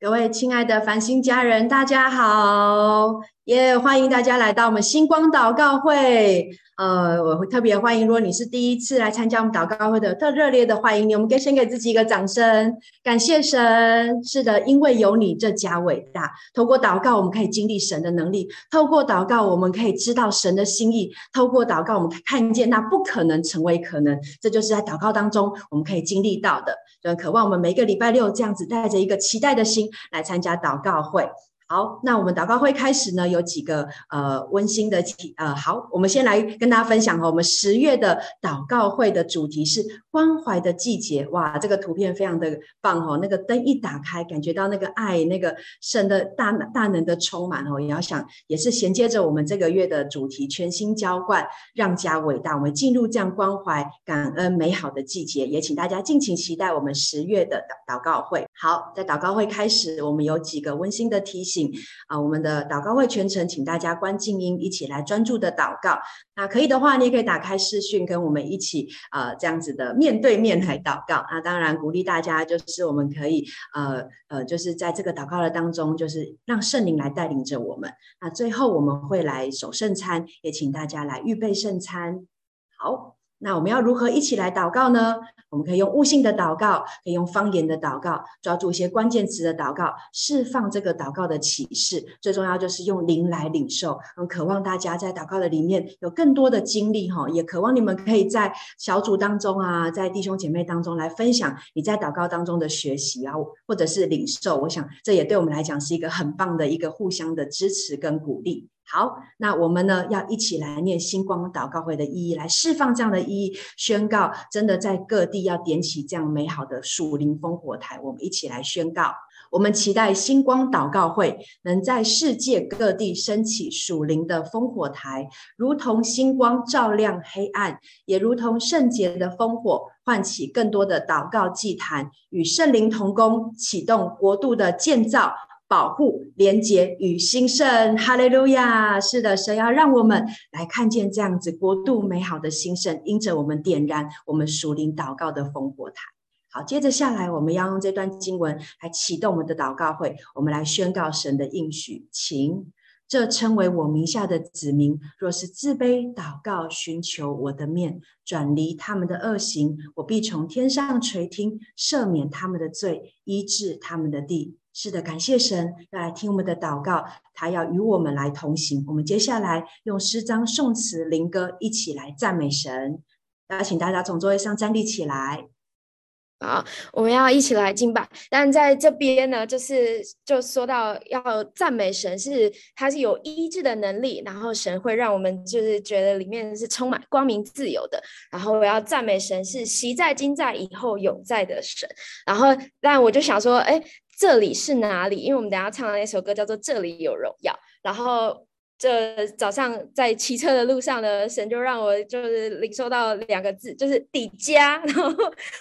各位亲爱的繁星家人，大家好！耶、yeah，欢迎大家来到我们星光祷告会。呃，我会特别欢迎，如果你是第一次来参加我们祷告会的，特热烈的欢迎你。我们给先给自己一个掌声，感谢神。是的，因为有你，这家伟大。透过祷告，我们可以经历神的能力；透过祷告，我们可以知道神的心意；透过祷告，我们看见那不可能成为可能。这就是在祷告当中我们可以经历到的。就渴望我们每个礼拜六这样子带着一个期待的心来参加祷告会。好，那我们祷告会开始呢，有几个呃温馨的题呃，好，我们先来跟大家分享哈，我们十月的祷告会的主题是关怀的季节，哇，这个图片非常的棒哦，那个灯一打开，感觉到那个爱，那个神的大大能的充满哦，也要想也是衔接着我们这个月的主题，全心浇灌，让家伟大，我们进入这样关怀、感恩、美好的季节，也请大家敬请期待我们十月的祷祷告会。好，在祷告会开始，我们有几个温馨的提醒。啊，我们的祷告会全程，请大家关静音，一起来专注的祷告。那可以的话，你也可以打开视讯，跟我们一起呃这样子的面对面来祷告。那当然鼓励大家，就是我们可以呃呃，就是在这个祷告的当中，就是让圣灵来带领着我们。那最后我们会来守圣餐，也请大家来预备圣餐。好。那我们要如何一起来祷告呢？我们可以用悟性的祷告，可以用方言的祷告，抓住一些关键词的祷告，释放这个祷告的启示。最重要就是用灵来领受。很渴望大家在祷告的里面有更多的经历哈，也渴望你们可以在小组当中啊，在弟兄姐妹当中来分享你在祷告当中的学习啊，或者是领受。我想这也对我们来讲是一个很棒的一个互相的支持跟鼓励。好，那我们呢要一起来念星光祷告会的意义，来释放这样的意义，宣告真的在各地要点起这样美好的属灵烽火台。我们一起来宣告，我们期待星光祷告会能在世界各地升起属灵的烽火台，如同星光照亮黑暗，也如同圣洁的烽火唤起更多的祷告祭坛，与圣灵同工，启动国度的建造。保护、连结与兴盛，哈利路亚！是的，神要让我们来看见这样子国度美好的兴盛，因着我们点燃我们属灵祷告的烽火台。好，接着下来，我们要用这段经文来启动我们的祷告会，我们来宣告神的应许。请这称为我名下的子民，若是自卑祷告，寻求我的面，转离他们的恶行，我必从天上垂听，赦免他们的罪，医治他们的地。是的，感谢神要来听我们的祷告，他要与我们来同行。我们接下来用诗章、颂词、灵歌一起来赞美神。邀请大家从座位上站立起来。好，我们要一起来敬拜。但在这边呢，就是就说到要赞美神是，是他是有医治的能力，然后神会让我们就是觉得里面是充满光明、自由的。然后我要赞美神是昔在、今在、以后永在的神。然后，但我就想说，哎。这里是哪里？因为我们等下唱的那首歌叫做《这里有荣耀》。然后这早上在骑车的路上呢，神就让我就是领受到两个字，就是“底家”。然后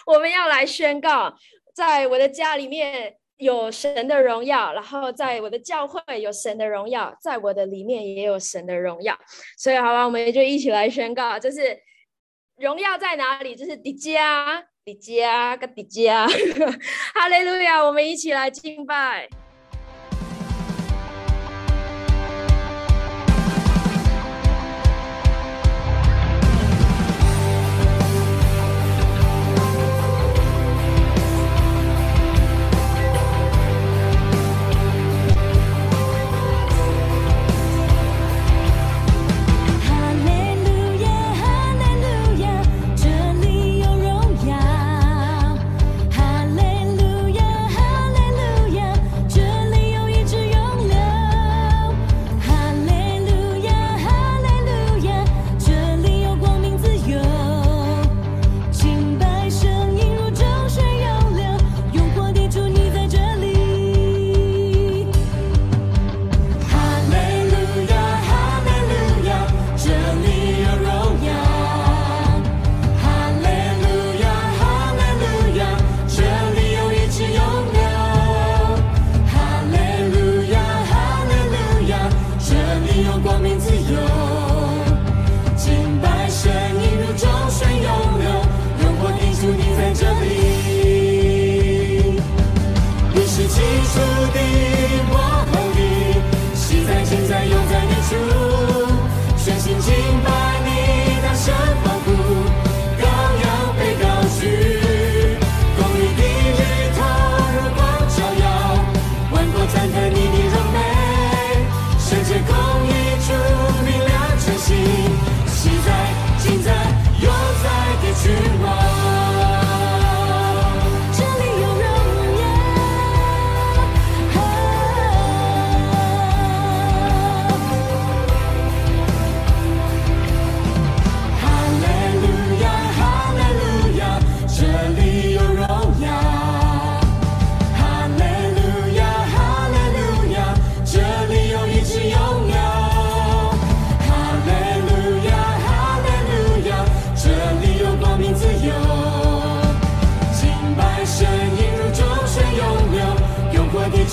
我们要来宣告，在我的家里面有神的荣耀，然后在我的教会有神的荣耀，在我的里面也有神的荣耀。所以，好吧，我们就一起来宣告，就是荣耀在哪里？就是底家。迪迦，个迪迦，哈利路亚！我们一起来敬拜。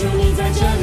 有你在这。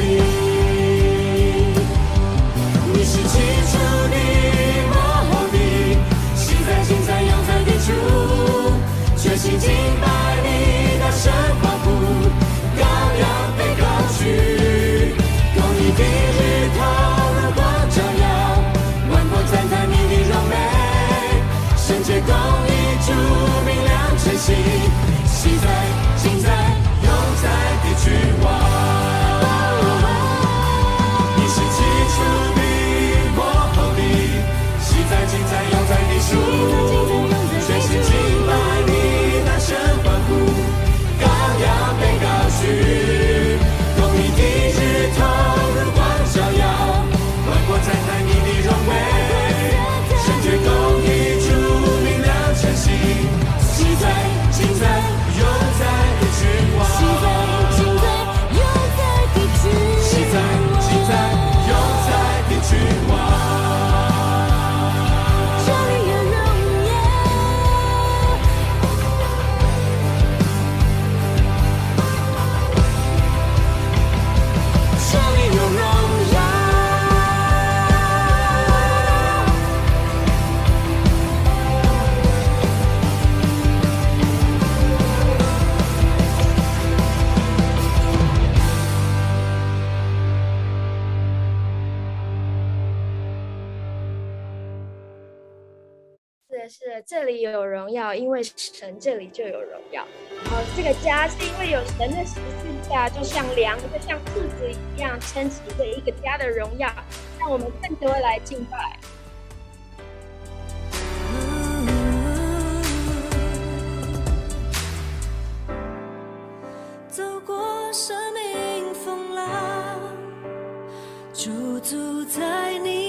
神这里就有荣耀，然后这个家是因为有神的十字架，就像梁，就像柱子一样撑起这一个家的荣耀，让我们更多来敬拜。走过生命风浪。驻足在你。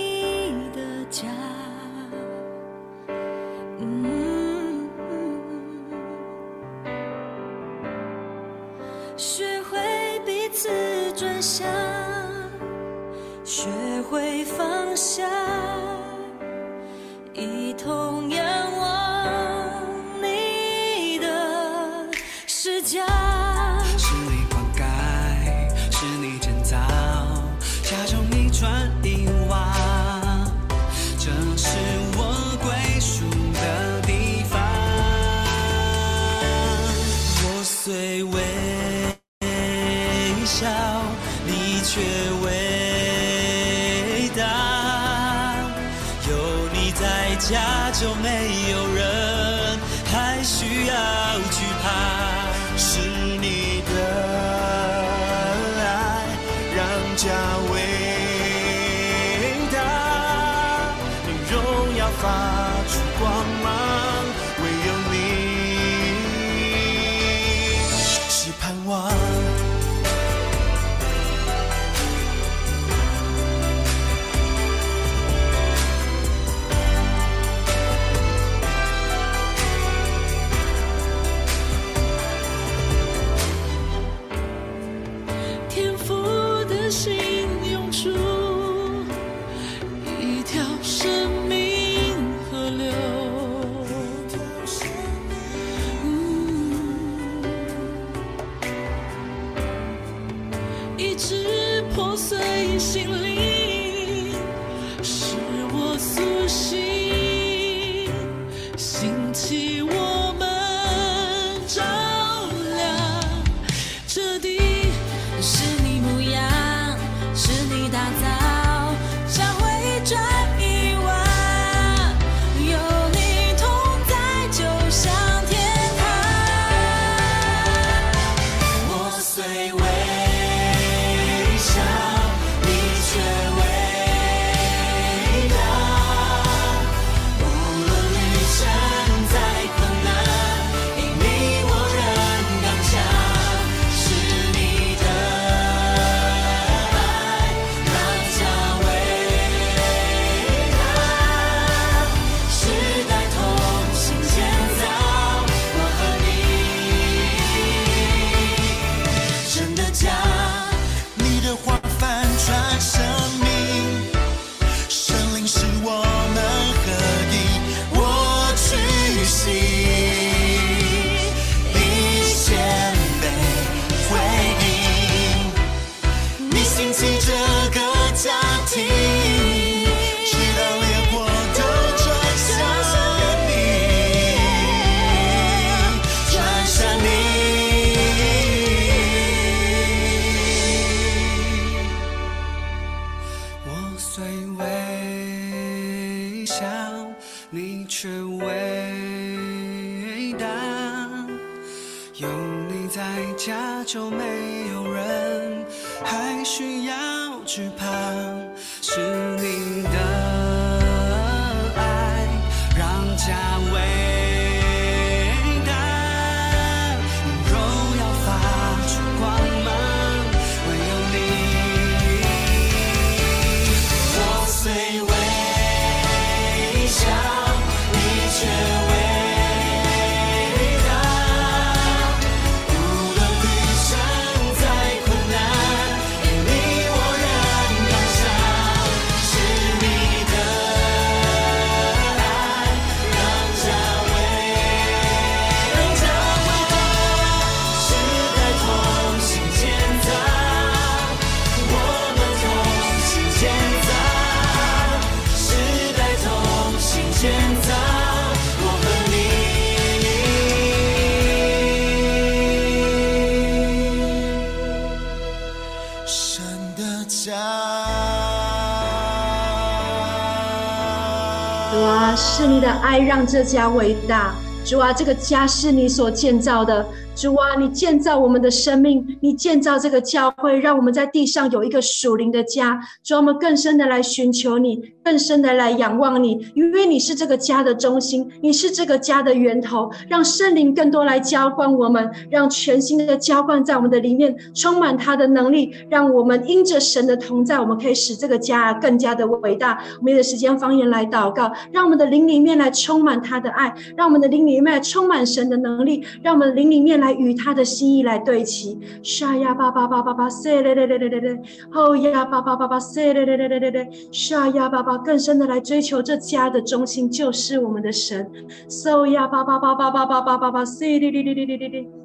这家伟大，主啊，这个家是你所建造的。主啊，你建造我们的生命，你建造这个教会，让我们在地上有一个属灵的家。主啊，我们更深的来寻求你，更深的来仰望你，因为你是这个家的中心，你是这个家的源头。让圣灵更多来浇灌我们，让全新的浇灌在我们的里面，充满他的能力，让我们因着神的同在，我们可以使这个家更加的伟大。我们有时间方言来祷告，让我们的灵里面来充满他的爱，让我们的灵里面来充满神的能力，让我们灵里面来与他的心意来对齐，沙呀巴巴巴巴巴塞嘞嘞嘞嘞嘞嘞，后呀巴巴巴巴塞嘞嘞嘞嘞嘞嘞，沙呀巴巴更深的来追求这家的中心就是我们的神，so 呀巴巴巴巴巴巴巴巴巴塞嘞嘞嘞嘞嘞嘞嘞。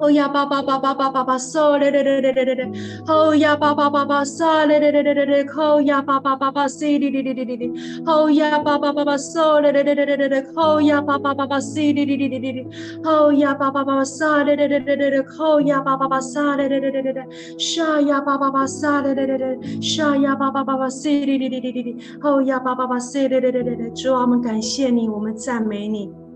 哦呀，巴巴巴巴巴巴巴，嗦嘞嘞嘞嘞嘞嘞嘞！哦呀，巴巴巴巴，嗦嘞嘞嘞嘞嘞嘞！哦呀，巴巴巴巴，西哩哩哩哩哩哩！哦呀，巴巴巴巴，嗦嘞嘞嘞嘞嘞嘞嘞！哦呀，巴巴巴巴，西哩哩哩哩哩哩！哦呀，巴巴巴巴，嗦嘞嘞嘞嘞嘞嘞！哦呀，巴巴巴，嗦嘞嘞嘞嘞嘞嘞！沙呀，巴巴巴，嗦嘞嘞嘞嘞！沙呀，巴巴巴巴，西哩哩哩哩哩哩！哦呀，巴巴巴，西哩哩哩哩哩！主啊，我们感谢你，我们赞美你。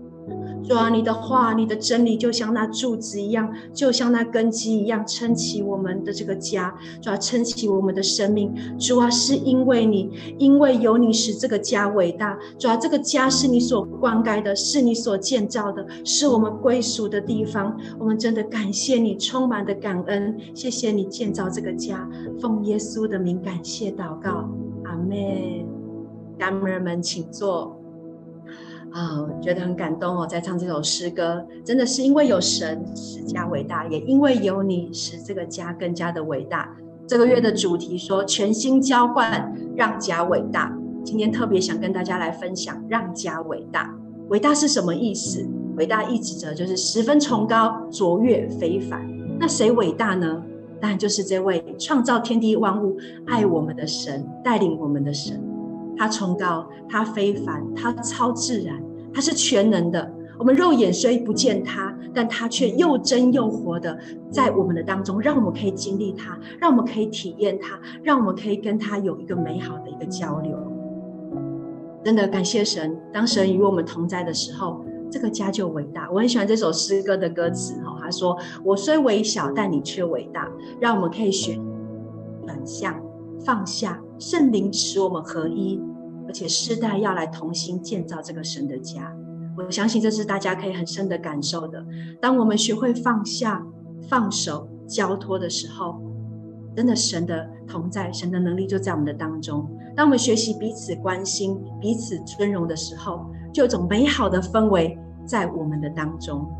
主啊，你的话，你的真理，就像那柱子一样，就像那根基一样，撑起我们的这个家。主啊，撑起我们的生命。主啊，是因为你，因为有你使这个家伟大。主啊，这个家是你所灌溉的，是你所建造的，是我们归属的地方。我们真的感谢你，充满的感恩。谢谢你建造这个家，奉耶稣的名感谢祷告，阿门。家人们，请坐。啊、觉得很感动哦，在唱这首诗歌，真的是因为有神使家伟大，也因为有你使这个家更加的伟大。这个月的主题说全心浇灌，让家伟大。今天特别想跟大家来分享，让家伟大。伟大是什么意思？伟大意指着就是十分崇高、卓越、非凡。那谁伟大呢？当然就是这位创造天地万物、爱我们的神，带领我们的神。他崇高，他非凡，他超自然，他是全能的。我们肉眼虽不见他，但他却又真又活的在我们的当中，让我们可以经历他，让我们可以体验他，让我们可以跟他有一个美好的一个交流。真的感谢神，当神与我们同在的时候，这个家就伟大。我很喜欢这首诗歌的歌词，哈，他说：“我虽微小，但你却伟大。”让我们可以学转向。放下，圣灵使我们合一，而且世代要来同心建造这个神的家。我相信这是大家可以很深的感受的。当我们学会放下、放手、交托的时候，真的神的同在、神的能力就在我们的当中。当我们学习彼此关心、彼此尊荣的时候，就有种美好的氛围在我们的当中。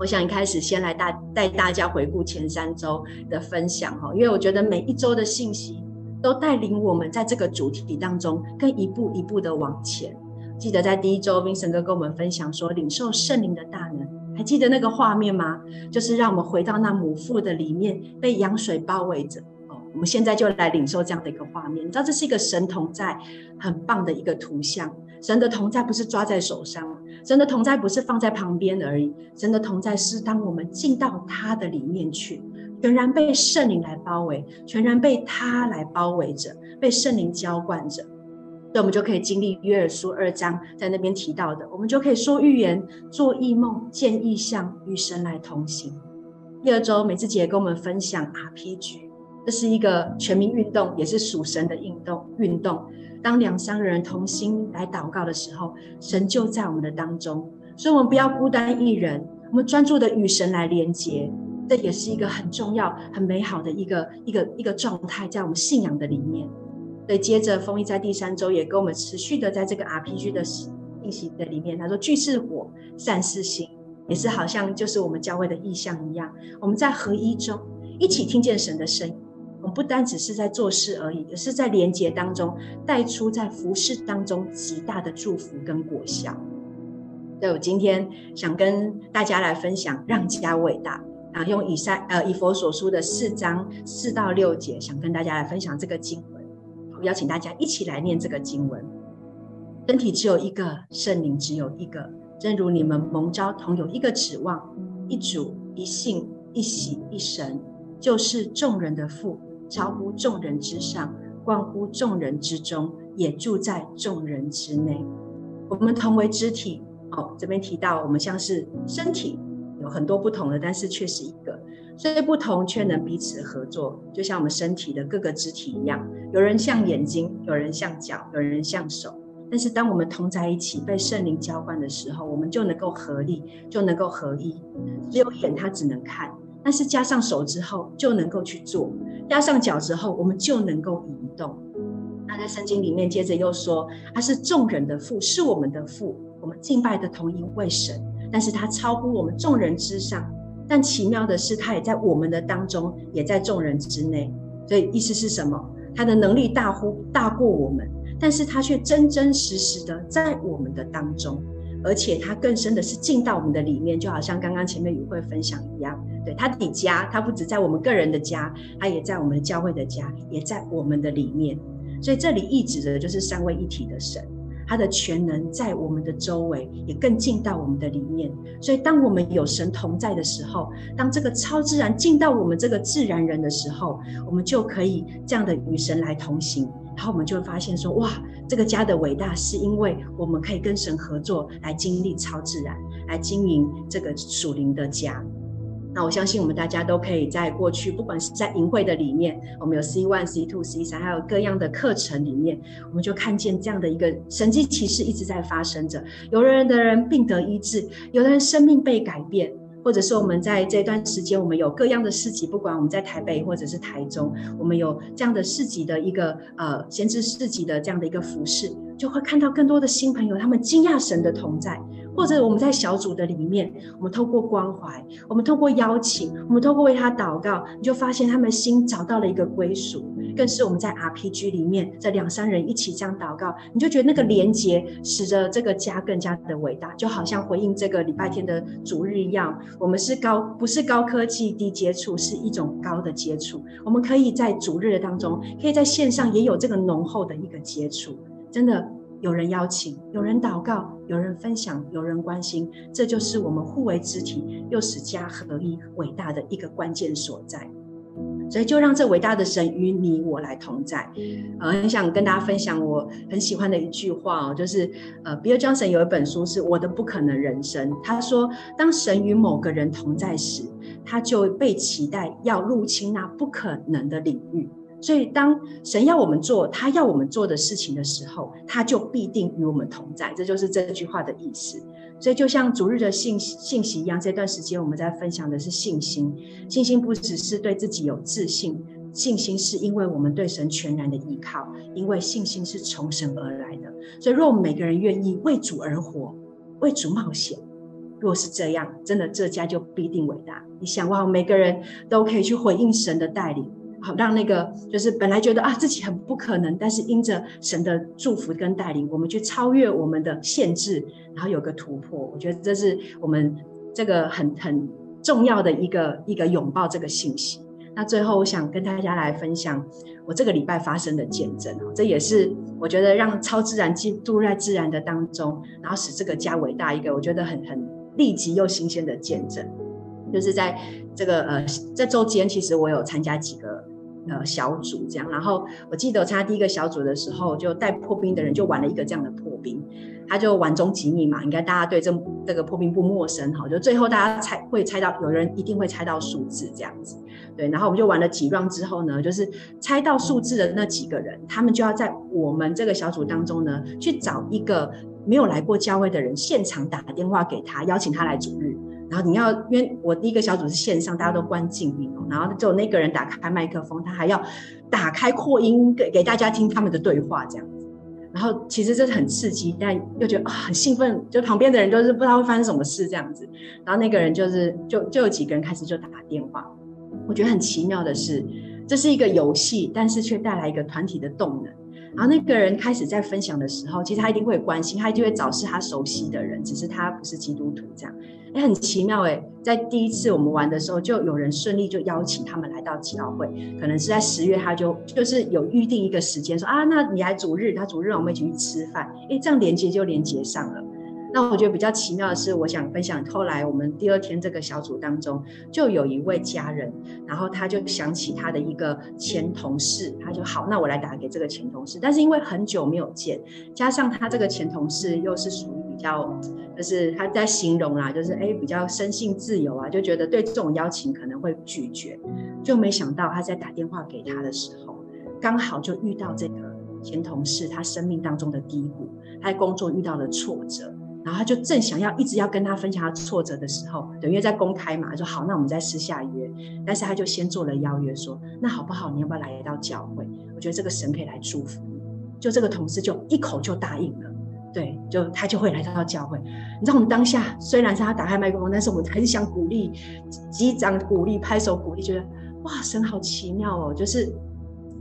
我想一开始先来大带大家回顾前三周的分享哈，因为我觉得每一周的信息。都带领我们在这个主题当中，更一步一步的往前。记得在第一周，Vincent 哥跟我们分享说，领受圣灵的大能，还记得那个画面吗？就是让我们回到那母腹的里面，被羊水包围着。哦，我们现在就来领受这样的一个画面。你知道，这是一个神同在，很棒的一个图像。神的同在不是抓在手上，神的同在不是放在旁边而已，神的同在是当我们进到他的里面去。全然被圣灵来包围，全然被他来包围着，被圣灵浇灌着。所以我们就可以经历约珥书二章在那边提到的，我们就可以说预言、做异梦、见异象，与神来同行。第二周美智姐跟我们分享 RPG，这是一个全民运动，也是属神的运动。运动，当两三个人同心来祷告的时候，神就在我们的当中。所以，我们不要孤单一人，我们专注的与神来连接，这也是一个很重要、很美好的一个一个一个状态，在我们信仰的里面。所以，接着丰毅在第三周也跟我们持续的在这个 RPG 的信息的里面，他说：“聚是火，散是心，也是好像就是我们教会的意象一样。我们在合一中一起听见神的声音，我们不单只是在做事而已，而是在连结当中带出在服事当中极大的祝福跟果效。”所以我今天想跟大家来分享让家伟大啊，用以赛呃以佛所书的四章四到六节，想跟大家来分享这个经文。邀请大家一起来念这个经文。身体只有一个，圣灵只有一个，正如你们蒙召同有一个指望，一主一信一喜一神，就是众人的父，超乎众人之上，关乎众人之中，也住在众人之内。我们同为肢体。哦，这边提到我们像是身体有很多不同的，但是却是一个，所以不同却能彼此合作，就像我们身体的各个肢体一样，有人像眼睛，有人像脚，有人像手，但是当我们同在一起，被圣灵浇灌的时候，我们就能够合力，就能够合一。只有眼它只能看，但是加上手之后就能够去做，加上脚之后我们就能够移动。那在圣经里面接着又说，他是众人的父，是我们的父。我们敬拜的同一位神，但是他超乎我们众人之上。但奇妙的是，他也在我们的当中，也在众人之内。所以意思是什么？他的能力大乎大过我们，但是他却真真实实的在我们的当中，而且他更深的是进到我们的里面，就好像刚刚前面与会分享一样。对，他的家，他不止在我们个人的家，他也在我们教会的家，也在我们的里面。所以这里意指的就是三位一体的神。他的全能在我们的周围，也更进到我们的里面。所以，当我们有神同在的时候，当这个超自然进到我们这个自然人的时候，我们就可以这样的与神来同行。然后，我们就会发现说：哇，这个家的伟大，是因为我们可以跟神合作，来经历超自然，来经营这个属灵的家。那我相信我们大家都可以在过去，不管是在营会的里面，我们有 C one、C two、C 三，还有各样的课程里面，我们就看见这样的一个神迹奇事一直在发生着。有的人的人病得医治，有的人生命被改变，或者说我们在这段时间，我们有各样的市集，不管我们在台北或者是台中，我们有这样的市集的一个呃闲置市集的这样的一个服事，就会看到更多的新朋友，他们惊讶神的同在。或者我们在小组的里面，我们透过关怀，我们透过邀请，我们透过为他祷告，你就发现他们心找到了一个归属。更是我们在 RPG 里面，这两三人一起这样祷告，你就觉得那个连结使得这个家更加的伟大，就好像回应这个礼拜天的主日一样。我们是高，不是高科技低接触，是一种高的接触。我们可以在主日的当中，可以在线上也有这个浓厚的一个接触，真的。有人邀请，有人祷告，有人分享，有人关心，这就是我们互为肢体，又使家合一伟大的一个关键所在。所以，就让这伟大的神与你我来同在。呃，很想跟大家分享我很喜欢的一句话哦，就是呃，Bill Johnson 有一本书是《我的不可能人生》，他说，当神与某个人同在时，他就被期待要入侵那不可能的领域。所以，当神要我们做他要我们做的事情的时候，他就必定与我们同在。这就是这句话的意思。所以，就像主日的信信息一样，这段时间我们在分享的是信心。信心不只是对自己有自信，信心是因为我们对神全然的依靠，因为信心是从神而来的。所以，若我们每个人愿意为主而活，为主冒险，若是这样，真的这家就必定伟大。你想哇，每个人都可以去回应神的带领。好，让那个就是本来觉得啊自己很不可能，但是因着神的祝福跟带领，我们去超越我们的限制，然后有个突破。我觉得这是我们这个很很重要的一个一个拥抱这个信息。那最后，我想跟大家来分享我这个礼拜发生的见证。这也是我觉得让超自然进入在自然的当中，然后使这个家伟大一个我觉得很很立即又新鲜的见证，就是在这个呃这周间，其实我有参加几个。呃小组这样。然后我记得我参加第一个小组的时候，就带破冰的人就玩了一个这样的破冰，他就玩终极密码，应该大家对这这个破冰不陌生哈。就最后大家猜会猜到，有人一定会猜到数字这样子。对，然后我们就玩了几 round 之后呢，就是猜到数字的那几个人，他们就要在我们这个小组当中呢，去找一个没有来过教会的人，现场打电话给他，邀请他来主日。然后你要，因为我第一个小组是线上，大家都关静音哦，然后就那个人打开麦克风，他还要打开扩音给给大家听他们的对话这样子。然后其实这是很刺激，但又觉得啊、很兴奋，就旁边的人就是不知道会发生什么事这样子。然后那个人就是就就有几个人开始就打电话。我觉得很奇妙的是，这是一个游戏，但是却带来一个团体的动能。然后那个人开始在分享的时候，其实他一定会关心，他就会找是他熟悉的人，只是他不是基督徒这样。哎，很奇妙哎，在第一次我们玩的时候，就有人顺利就邀请他们来到祈祷会，可能是在十月，他就就是有预定一个时间说啊，那你来主日，他主日我们一起去吃饭，哎，这样连接就连接上了。那我觉得比较奇妙的是，我想分享。后来我们第二天这个小组当中，就有一位家人，然后他就想起他的一个前同事，他就好，那我来打给这个前同事。但是因为很久没有见，加上他这个前同事又是属于比较，就是他在形容啦，就是哎比较生性自由啊，就觉得对这种邀请可能会拒绝，就没想到他在打电话给他的时候，刚好就遇到这个前同事他生命当中的低谷，他在工作遇到了挫折。然后他就正想要一直要跟他分享他挫折的时候，等于在公开嘛，说好，那我们再私下约。但是他就先做了邀约，说那好不好？你要不要来到教会？我觉得这个神可以来祝福你。就这个同事就一口就答应了，对，就他就会来到教会。你知道我们当下虽然是他打开麦克风，但是我们还是想鼓励，击掌鼓励，拍手鼓励，觉得哇，神好奇妙哦！就是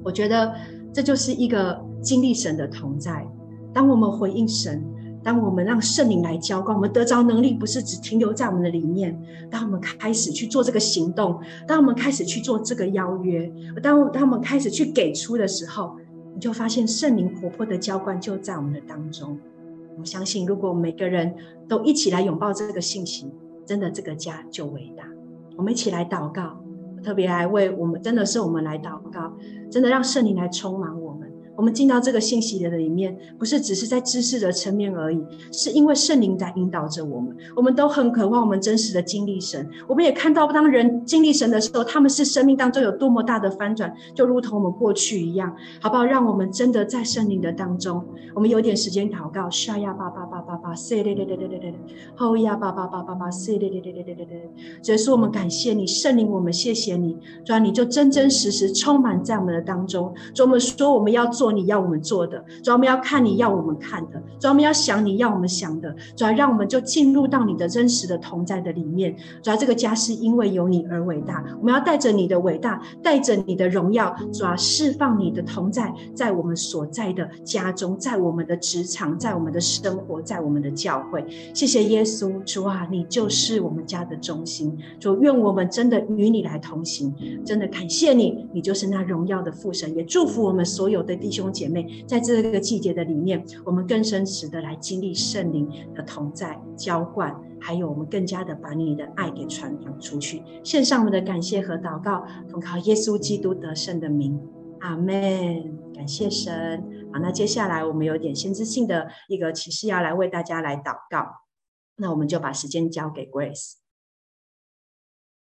我觉得这就是一个经历神的同在。当我们回应神。当我们让圣灵来浇灌，我们得着能力，不是只停留在我们的里面。当我们开始去做这个行动，当我们开始去做这个邀约，当当我们开始去给出的时候，你就发现圣灵活泼的浇灌就在我们的当中。我相信，如果每个人都一起来拥抱这个信息，真的这个家就伟大。我们一起来祷告，特别来为我们，真的是我们来祷告，真的让圣灵来充满我们。我们进到这个信息的里面，不是只是在知识的层面而已，是因为圣灵在引导着我们。我们都很渴望我们真实的经历神。我们也看到，当人经历神的时候，他们是生命当中有多么大的翻转，就如同我们过去一样，好不好？让我们真的在圣灵的当中，我们有点时间祷告。沙呀巴巴巴巴巴，塞嘞嘞嘞嘞嘞嘞，后呀巴巴巴巴巴，塞嘞嘞嘞嘞嘞嘞嘞。所以说，我们感谢你，圣灵，我们谢谢你，主啊，你就真真实实充满在我们的当中。主，我们说我们要做你要我们做的，主要我们要看你要我们看的，主要我们要想你要我们想的，主要让我们就进入到你的真实的同在的里面。主要这个家是因为有你而伟大，我们要带着你的伟大，带着你的荣耀，主要释放你的同在，在我们所在的家中，在我们的职场，在我们的生活，在我们的教会。谢谢耶稣，主啊，你就是我们家的中心。主，愿我们真的与你来同行，真的感谢你，你就是那荣耀的父神，也祝福我们所有的弟兄姐妹。在这个季节的里面，我们更深实的来经历圣灵的同在、浇灌，还有我们更加的把你的爱给传扬出去。献上我们的感谢和祷告，奉靠耶稣基督得胜的名，阿门。感谢神。好，那接下来我们有点先知性的一个启示要来为大家来祷告，那我们就把时间交给 Grace。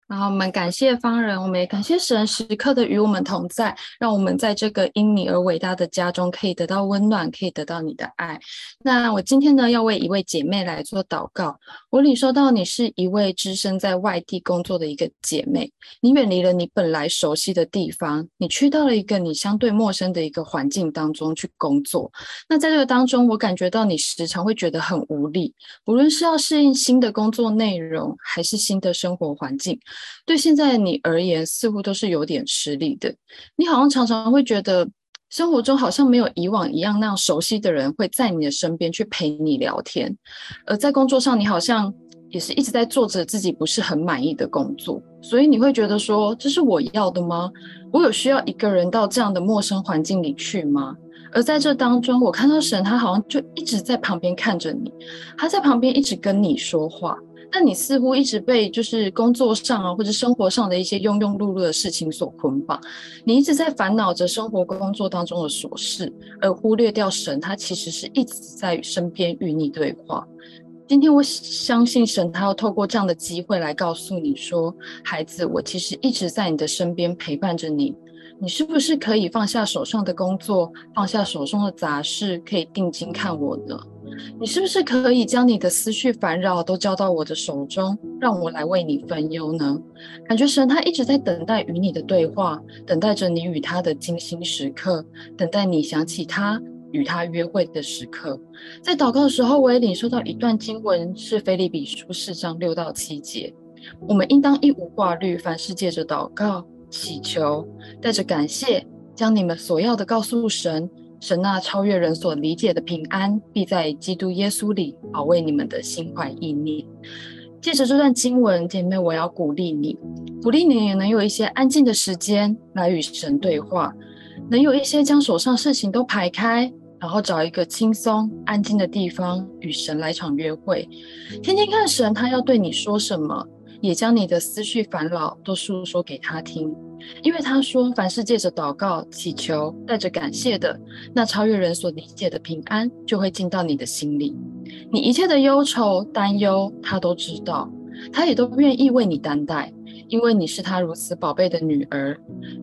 然后我们感谢方人，我们也感谢神时刻的与我们同在，让我们在这个因你而伟大的家中可以得到温暖，可以得到你的爱。那我今天呢，要为一位姐妹来做祷告。我领受到你是一位只身在外地工作的一个姐妹，你远离了你本来熟悉的地方，你去到了一个你相对陌生的一个环境当中去工作。那在这个当中，我感觉到你时常会觉得很无力，无论是要适应新的工作内容，还是新的生活环境。对现在的你而言，似乎都是有点吃力的。你好像常常会觉得，生活中好像没有以往一样那样熟悉的人会在你的身边去陪你聊天，而在工作上，你好像也是一直在做着自己不是很满意的工作，所以你会觉得说，这是我要的吗？我有需要一个人到这样的陌生环境里去吗？而在这当中，我看到神，他好像就一直在旁边看着你，他在旁边一直跟你说话。但你似乎一直被就是工作上啊或者生活上的一些庸庸碌碌的事情所捆绑，你一直在烦恼着生活工作当中的琐事，而忽略掉神，他其实是一直在身边与你对话。今天我相信神，他要透过这样的机会来告诉你说，孩子，我其实一直在你的身边陪伴着你。你是不是可以放下手上的工作，放下手中的杂事，可以定睛看我呢？你是不是可以将你的思绪烦扰都交到我的手中，让我来为你分忧呢？感觉神他一直在等待与你的对话，等待着你与他的精心时刻，等待你想起他与他约会的时刻。在祷告的时候，我也领受到一段经文，是腓立比书四章六到七节。我们应当一无挂虑，凡事借着祷告。祈求，带着感谢，将你们所要的告诉神。神那超越人所理解的平安，必在基督耶稣里保卫你们的心怀意念。借着这段经文，姐妹，我要鼓励你，鼓励你也能有一些安静的时间来与神对话，能有一些将手上事情都排开，然后找一个轻松安静的地方与神来场约会，听听看神他要对你说什么。也将你的思绪烦恼都诉说给他听，因为他说，凡是借着祷告、祈求，带着感谢的，那超越人所理解的平安，就会进到你的心里。你一切的忧愁、担忧，他都知道，他也都愿意为你担待，因为你是他如此宝贝的女儿，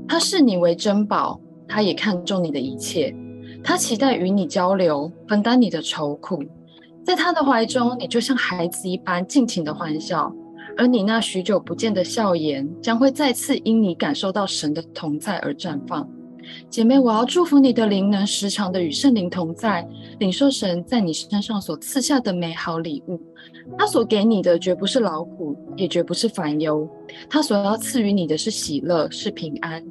他视你为珍宝，他也看重你的一切，他期待与你交流，分担你的愁苦，在他的怀中，你就像孩子一般尽情的欢笑。而你那许久不见的笑颜，将会再次因你感受到神的同在而绽放。姐妹，我要祝福你的灵能时常的与圣灵同在，领受神在你身上所赐下的美好礼物。他所给你的绝不是劳苦，也绝不是烦忧。他所要赐予你的是喜乐，是平安。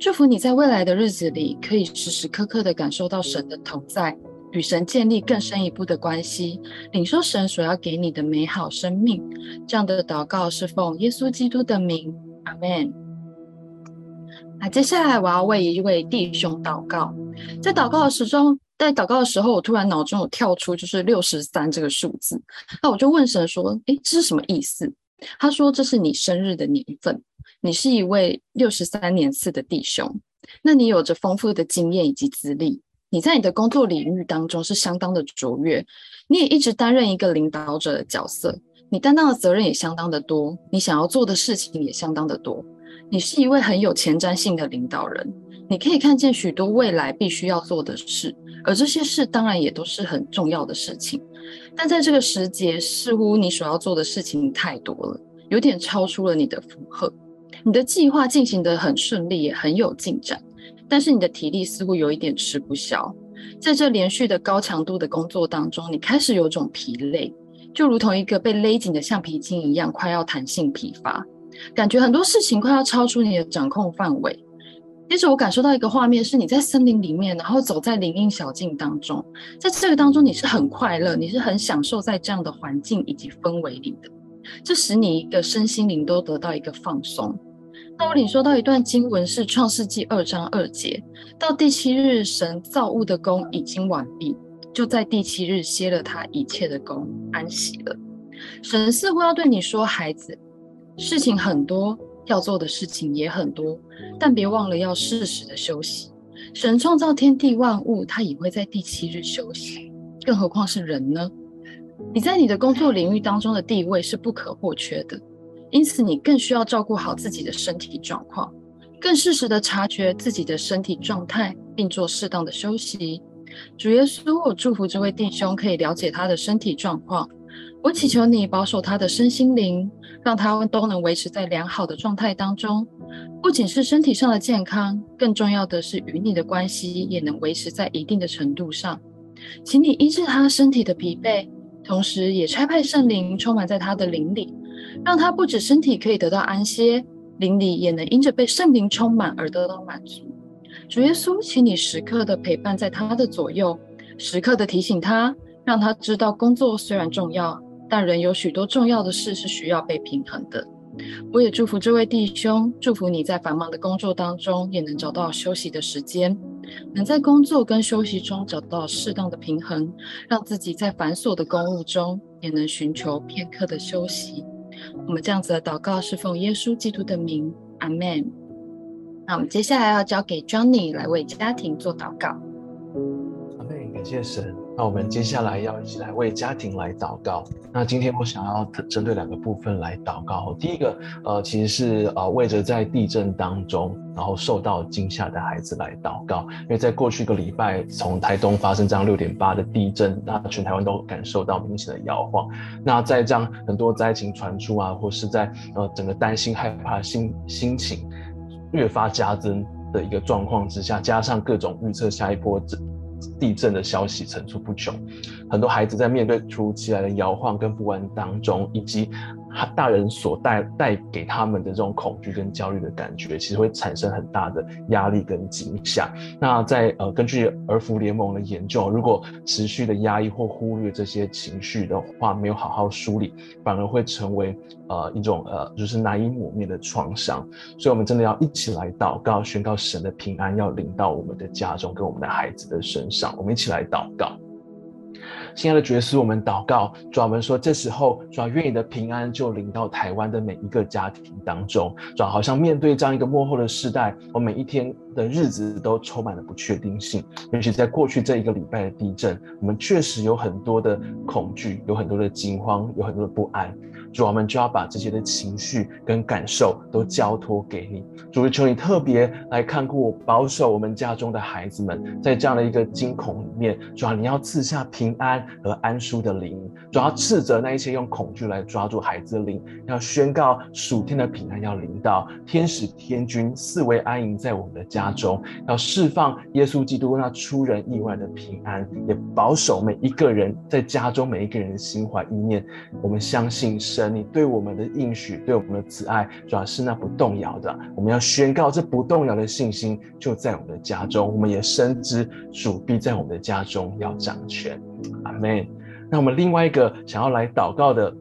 祝福你在未来的日子里，可以时时刻刻的感受到神的同在。与神建立更深一步的关系，领受神所要给你的美好生命。这样的祷告是奉耶稣基督的名，阿门。那接下来我要为一位弟兄祷告。在祷告的时候，在祷告的时候，我突然脑中有跳出就是六十三这个数字。那我就问神说：“诶，这是什么意思？”他说：“这是你生日的年份，你是一位六十三年次的弟兄，那你有着丰富的经验以及资历。”你在你的工作领域当中是相当的卓越，你也一直担任一个领导者的角色，你担当的责任也相当的多，你想要做的事情也相当的多。你是一位很有前瞻性的领导人，你可以看见许多未来必须要做的事，而这些事当然也都是很重要的事情。但在这个时节，似乎你所要做的事情太多了，有点超出了你的负荷。你的计划进行得很顺利，也很有进展。但是你的体力似乎有一点吃不消，在这连续的高强度的工作当中，你开始有种疲累，就如同一个被勒紧的橡皮筋一样，快要弹性疲乏，感觉很多事情快要超出你的掌控范围。接着我感受到一个画面，是你在森林里面，然后走在林荫小径当中，在这个当中你是很快乐，你是很享受在这样的环境以及氛围里的，这使你一个身心灵都得到一个放松。那我领受到一段经文是创世纪二章二节，到第七日，神造物的工已经完毕，就在第七日歇了他一切的工，安息了。神似乎要对你说，孩子，事情很多，要做的事情也很多，但别忘了要适时的休息。神创造天地万物，他也会在第七日休息，更何况是人呢？你在你的工作领域当中的地位是不可或缺的。因此，你更需要照顾好自己的身体状况，更适时的察觉自己的身体状态，并做适当的休息。主耶稣，我祝福这位弟兄可以了解他的身体状况。我祈求你保守他的身心灵，让他们都能维持在良好的状态当中。不仅是身体上的健康，更重要的是与你的关系也能维持在一定的程度上。请你医治他身体的疲惫，同时也差派圣灵充满在他的灵里。让他不止身体可以得到安歇，灵里也能因着被圣灵充满而得到满足。主耶稣，请你时刻的陪伴在他的左右，时刻的提醒他，让他知道工作虽然重要，但仍有许多重要的事是需要被平衡的。我也祝福这位弟兄，祝福你在繁忙的工作当中也能找到休息的时间，能在工作跟休息中找到适当的平衡，让自己在繁琐的公务中也能寻求片刻的休息。我们这样子的祷告是奉耶稣基督的名，阿门。那我们接下来要交给 Johnny 来为家庭做祷告。阿妹，感谢神。那我们接下来要一起来为家庭来祷告。那今天我想要针对两个部分来祷告。第一个，呃，其实是呃为着在地震当中然后受到惊吓的孩子来祷告。因为在过去一个礼拜，从台东发生这样六点八的地震，那全台湾都感受到明显的摇晃。那在这样很多灾情传出啊，或是在呃整个担心害怕心心情越发加增的一个状况之下，加上各种预测下一波地震的消息层出不穷，很多孩子在面对突如其来的摇晃跟不安当中，以及大人所带带给他们的这种恐惧跟焦虑的感觉，其实会产生很大的压力跟惊吓。那在呃根据儿福联盟的研究，如果持续的压抑或忽略这些情绪的话，没有好好梳理，反而会成为呃一种呃就是难以抹灭的创伤。所以，我们真的要一起来祷告，宣告神的平安要临到我们的家中跟我们的孩子的身上。我们一起来祷告。亲爱的爵士，我们祷告，主啊，我们说，这时候主啊，愿你的平安就临到台湾的每一个家庭当中。主啊，好像面对这样一个幕后的时代，我每一天的日子都充满了不确定性。尤其在过去这一个礼拜的地震，我们确实有很多的恐惧，有很多的惊慌，有很多的不安。主，我们就要把这些的情绪跟感受都交托给你。主，求你特别来看顾、保守我们家中的孩子们，在这样的一个惊恐里面，主啊，你要赐下平安和安舒的灵。主要斥责那一些用恐惧来抓住孩子的灵，要宣告属天的平安要临到，天使天君四围安营在我们的家中，要释放耶稣基督那出人意外的平安，也保守每一个人在家中每一个人的心怀意念。我们相信是。你对我们的应许，对我们的慈爱，主要是那不动摇的。我们要宣告这不动摇的信心就在我们的家中。我们也深知主必在我们的家中要掌权。阿门。那我们另外一个想要来祷告的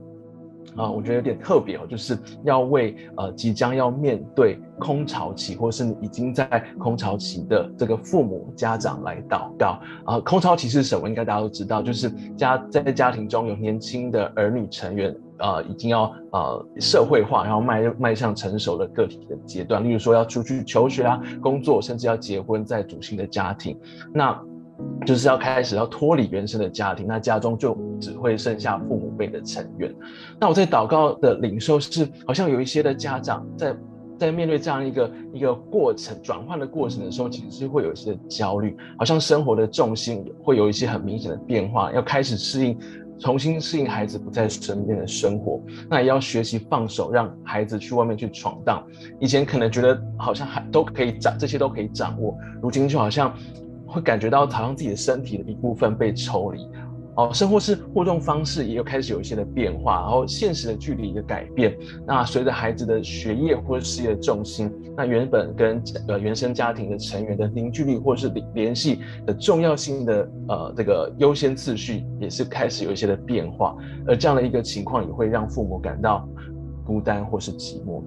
啊、我觉得有点特别哦，就是要为呃即将要面对空巢期，或是你已经在空巢期的这个父母家长来祷告啊、空巢期是什么？应该大家都知道，就是家在家庭中有年轻的儿女成员。呃，已经要呃社会化，然后迈迈向成熟的个体的阶段。例如说，要出去求学啊，工作，甚至要结婚，在组新的家庭，那就是要开始要脱离原生的家庭，那家中就只会剩下父母辈的成员。那我在祷告的领受是，好像有一些的家长在在面对这样一个一个过程转换的过程的时候，其实是会有一些焦虑，好像生活的重心会有一些很明显的变化，要开始适应。重新适应孩子不在身边的生活，那也要学习放手，让孩子去外面去闯荡。以前可能觉得好像还都可以掌，这些都可以掌握，如今就好像会感觉到好像自己的身体的一部分被抽离。哦，生活是互动方式也有开始有一些的变化，然后现实的距离的改变。那随着孩子的学业或者事业的重心，那原本跟呃原生家庭的成员的凝聚力或是联联系的重要性的呃这个优先次序也是开始有一些的变化。而这样的一个情况也会让父母感到孤单或是寂寞。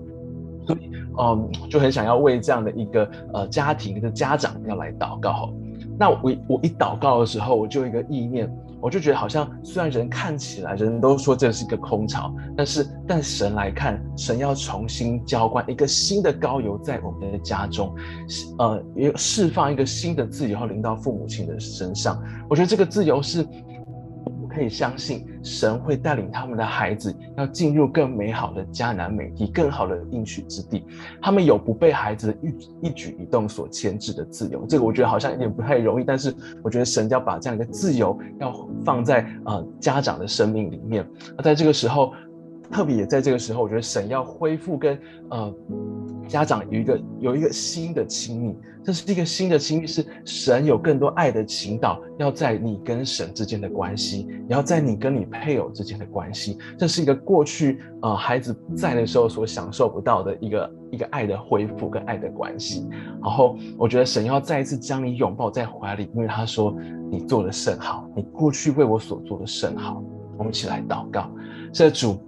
所以，嗯，就很想要为这样的一个呃家庭的家长要来祷告。那我我一祷告的时候，我就有一个意念。我就觉得好像，虽然人看起来人都说这是一个空巢，但是但神来看，神要重新浇灌一个新的高油在我们的家中，呃，也释放一个新的自由，后临到父母亲的身上。我觉得这个自由是。可以相信神会带领他们的孩子要进入更美好的迦南美地，更好的应许之地。他们有不被孩子的一举一动所牵制的自由。这个我觉得好像有点不太容易，但是我觉得神要把这样一个自由要放在呃家长的生命里面。那在这个时候，特别也在这个时候，我觉得神要恢复跟呃家长有一个有一个新的亲密。这是一个新的亲密，是神有更多爱的倾倒，要在你跟神之间的关系，也要在你跟你配偶之间的关系。这是一个过去呃孩子在的时候所享受不到的一个一个爱的恢复跟爱的关系。然后我觉得神要再一次将你拥抱在怀里，因为他说你做的甚好，你过去为我所做的甚好。我们一起来祷告，这主。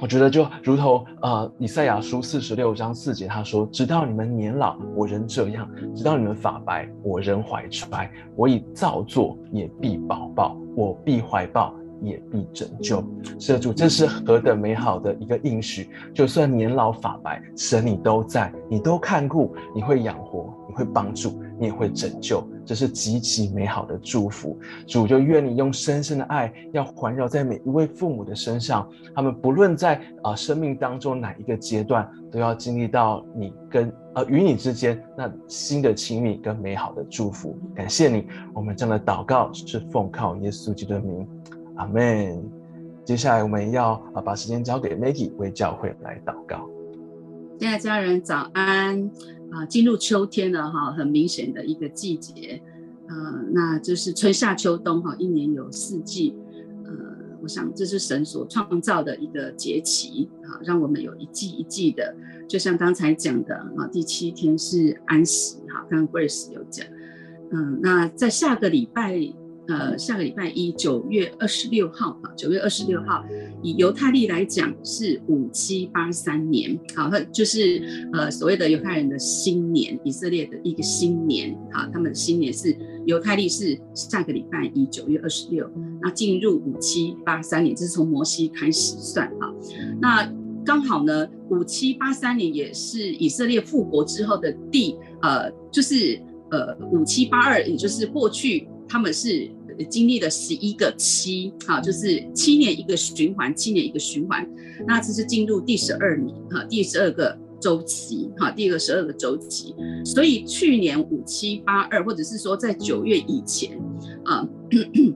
我觉得就如同呃，以赛亚书四十六章四节，他说：“直到你们年老，我仍这样；直到你们发白，我仍怀揣。我已造作，也必保抱；我必怀抱，也必拯救。是的，主，这是何等美好的一个应许！就算年老发白，神你都在，你都看顾，你会养活，你会帮助，你也会拯救，这是极其美好的祝福。主，就愿你用深深的爱，要环绕在每一位父母的身上，他们不论在啊、生命当中哪一个阶段，都要经历到你跟呃与你之间那新的亲密跟美好的祝福。感谢你，我们这样的祷告是奉靠耶稣基督的名，阿门。接下来我们要啊把时间交给 Maggie 为教会来祷告。亲爱的家人早安啊！进入秋天了哈，很明显的一个季节，呃，那就是春夏秋冬哈，一年有四季，呃，我想这是神所创造的一个节气啊，让我们有一季一季的，就像刚才讲的啊，第七天是安息哈，刚刚 Grace 有讲，嗯，那在下个礼拜。呃，下个礼拜一，九月二十六号啊，九月二十六号，以犹太历来讲是五七八三年，好，就是呃所谓的犹太人的新年，以色列的一个新年，好，他们的新年是犹太历是下个礼拜一，九月二十六，那进入五七八三年，这是从摩西开始算哈，那刚好呢，五七八三年也是以色列复国之后的第呃，就是呃五七八二，也就是过去。他们是经历了十一个七，哈，就是七年一个循环，七年一个循环。那这是进入第十二年，哈，第十二个周期，哈，第二个十二个周期。所以去年五七八二，或者是说在九月以前，啊，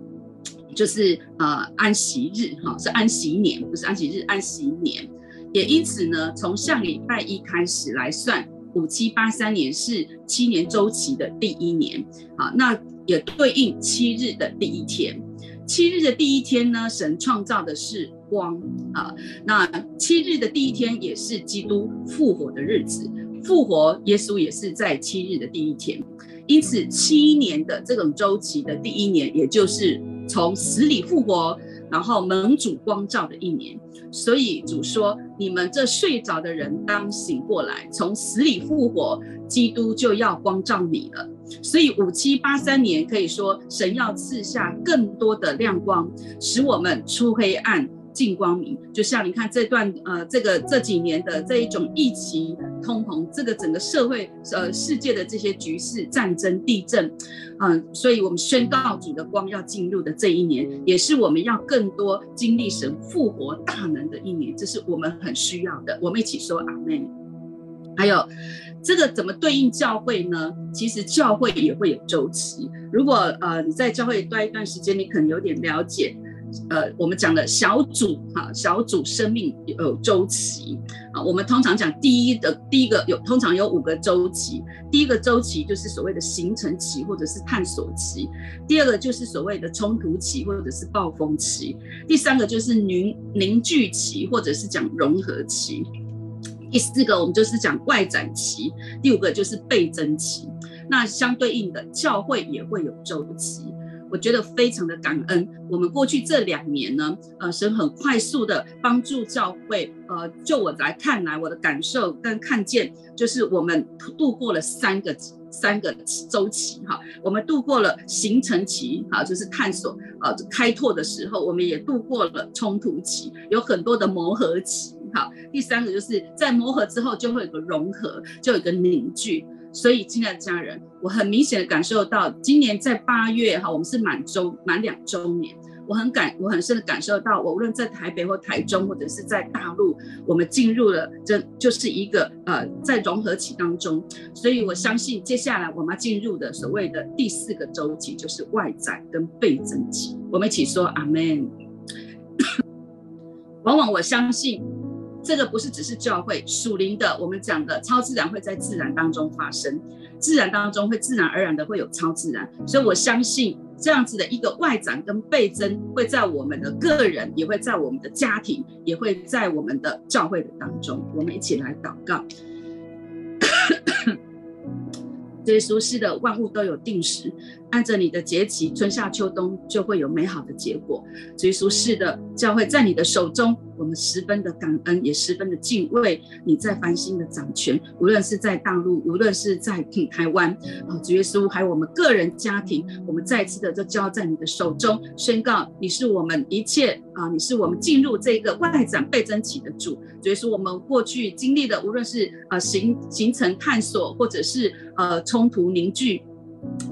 就是呃安息日，哈，是安息年，不是安息日，安息年。也因此呢，从上礼拜一开始来算，五七八三年是七年周期的第一年，好，那。也对应七日的第一天，七日的第一天呢，神创造的是光啊。那七日的第一天也是基督复活的日子，复活耶稣也是在七日的第一天。因此，七年的这种周期的第一年，也就是从死里复活，然后蒙主光照的一年。所以主说：“你们这睡着的人，当醒过来，从死里复活，基督就要光照你了。”所以五七八三年可以说，神要赐下更多的亮光，使我们出黑暗进光明。就像你看这段呃，这个这几年的这一种疫情、通膨，这个整个社会呃世界的这些局势、战争、地震，嗯、所以我们宣告主的光要进入的这一年，也是我们要更多经历神复活大能的一年，这是我们很需要的。我们一起说阿门。还有。这个怎么对应教会呢？其实教会也会有周期。如果呃你在教会待一段时间，你可能有点了解。呃，我们讲的小组哈，小组生命有周期啊。我们通常讲第一的第一个有通常有五个周期。第一个周期就是所谓的形成期或者是探索期。第二个就是所谓的冲突期或者是暴风期。第三个就是凝凝聚期或者是讲融合期。第四个，我们就是讲外展期；第五个就是倍增期。那相对应的，教会也会有周期。我觉得非常的感恩。我们过去这两年呢，呃，神很快速的帮助教会。呃，就我来看来，我的感受跟看见，就是我们度过了三个三个周期哈。我们度过了形成期，哈，就是探索呃开拓的时候，我们也度过了冲突期，有很多的磨合期。好，第三个就是在磨合之后，就会有个融合，就有个凝聚。所以，亲爱的家人，我很明显的感受到，今年在八月哈，我们是满周满两周年。我很感，我很深的感受到，我无论在台北或台中，或者是在大陆，我们进入了这就是一个呃在融合期当中。所以我相信，接下来我们要进入的所谓的第四个周期，就是外在跟倍增期。我们一起说阿门。往往我相信。这个不是只是教会属灵的，我们讲的超自然会在自然当中发生，自然当中会自然而然的会有超自然，所以我相信这样子的一个外展跟倍增会在我们的个人，也会在我们的家庭，也会在我们的教会的当中，我们一起来祷告。这些俗世的万物都有定时，按着你的节期，春夏秋冬就会有美好的结果。这些俗世的教会在你的手中。我们十分的感恩，也十分的敬畏你在繁星的掌权，无论是在大陆，无论是在台湾，啊，主耶稣，还有我们个人家庭，我们再次的就交在你的手中，宣告你是我们一切啊，你是我们进入这个外展倍增期的主。主耶稣，我们过去经历的，无论是呃行行程探索，或者是呃冲突凝聚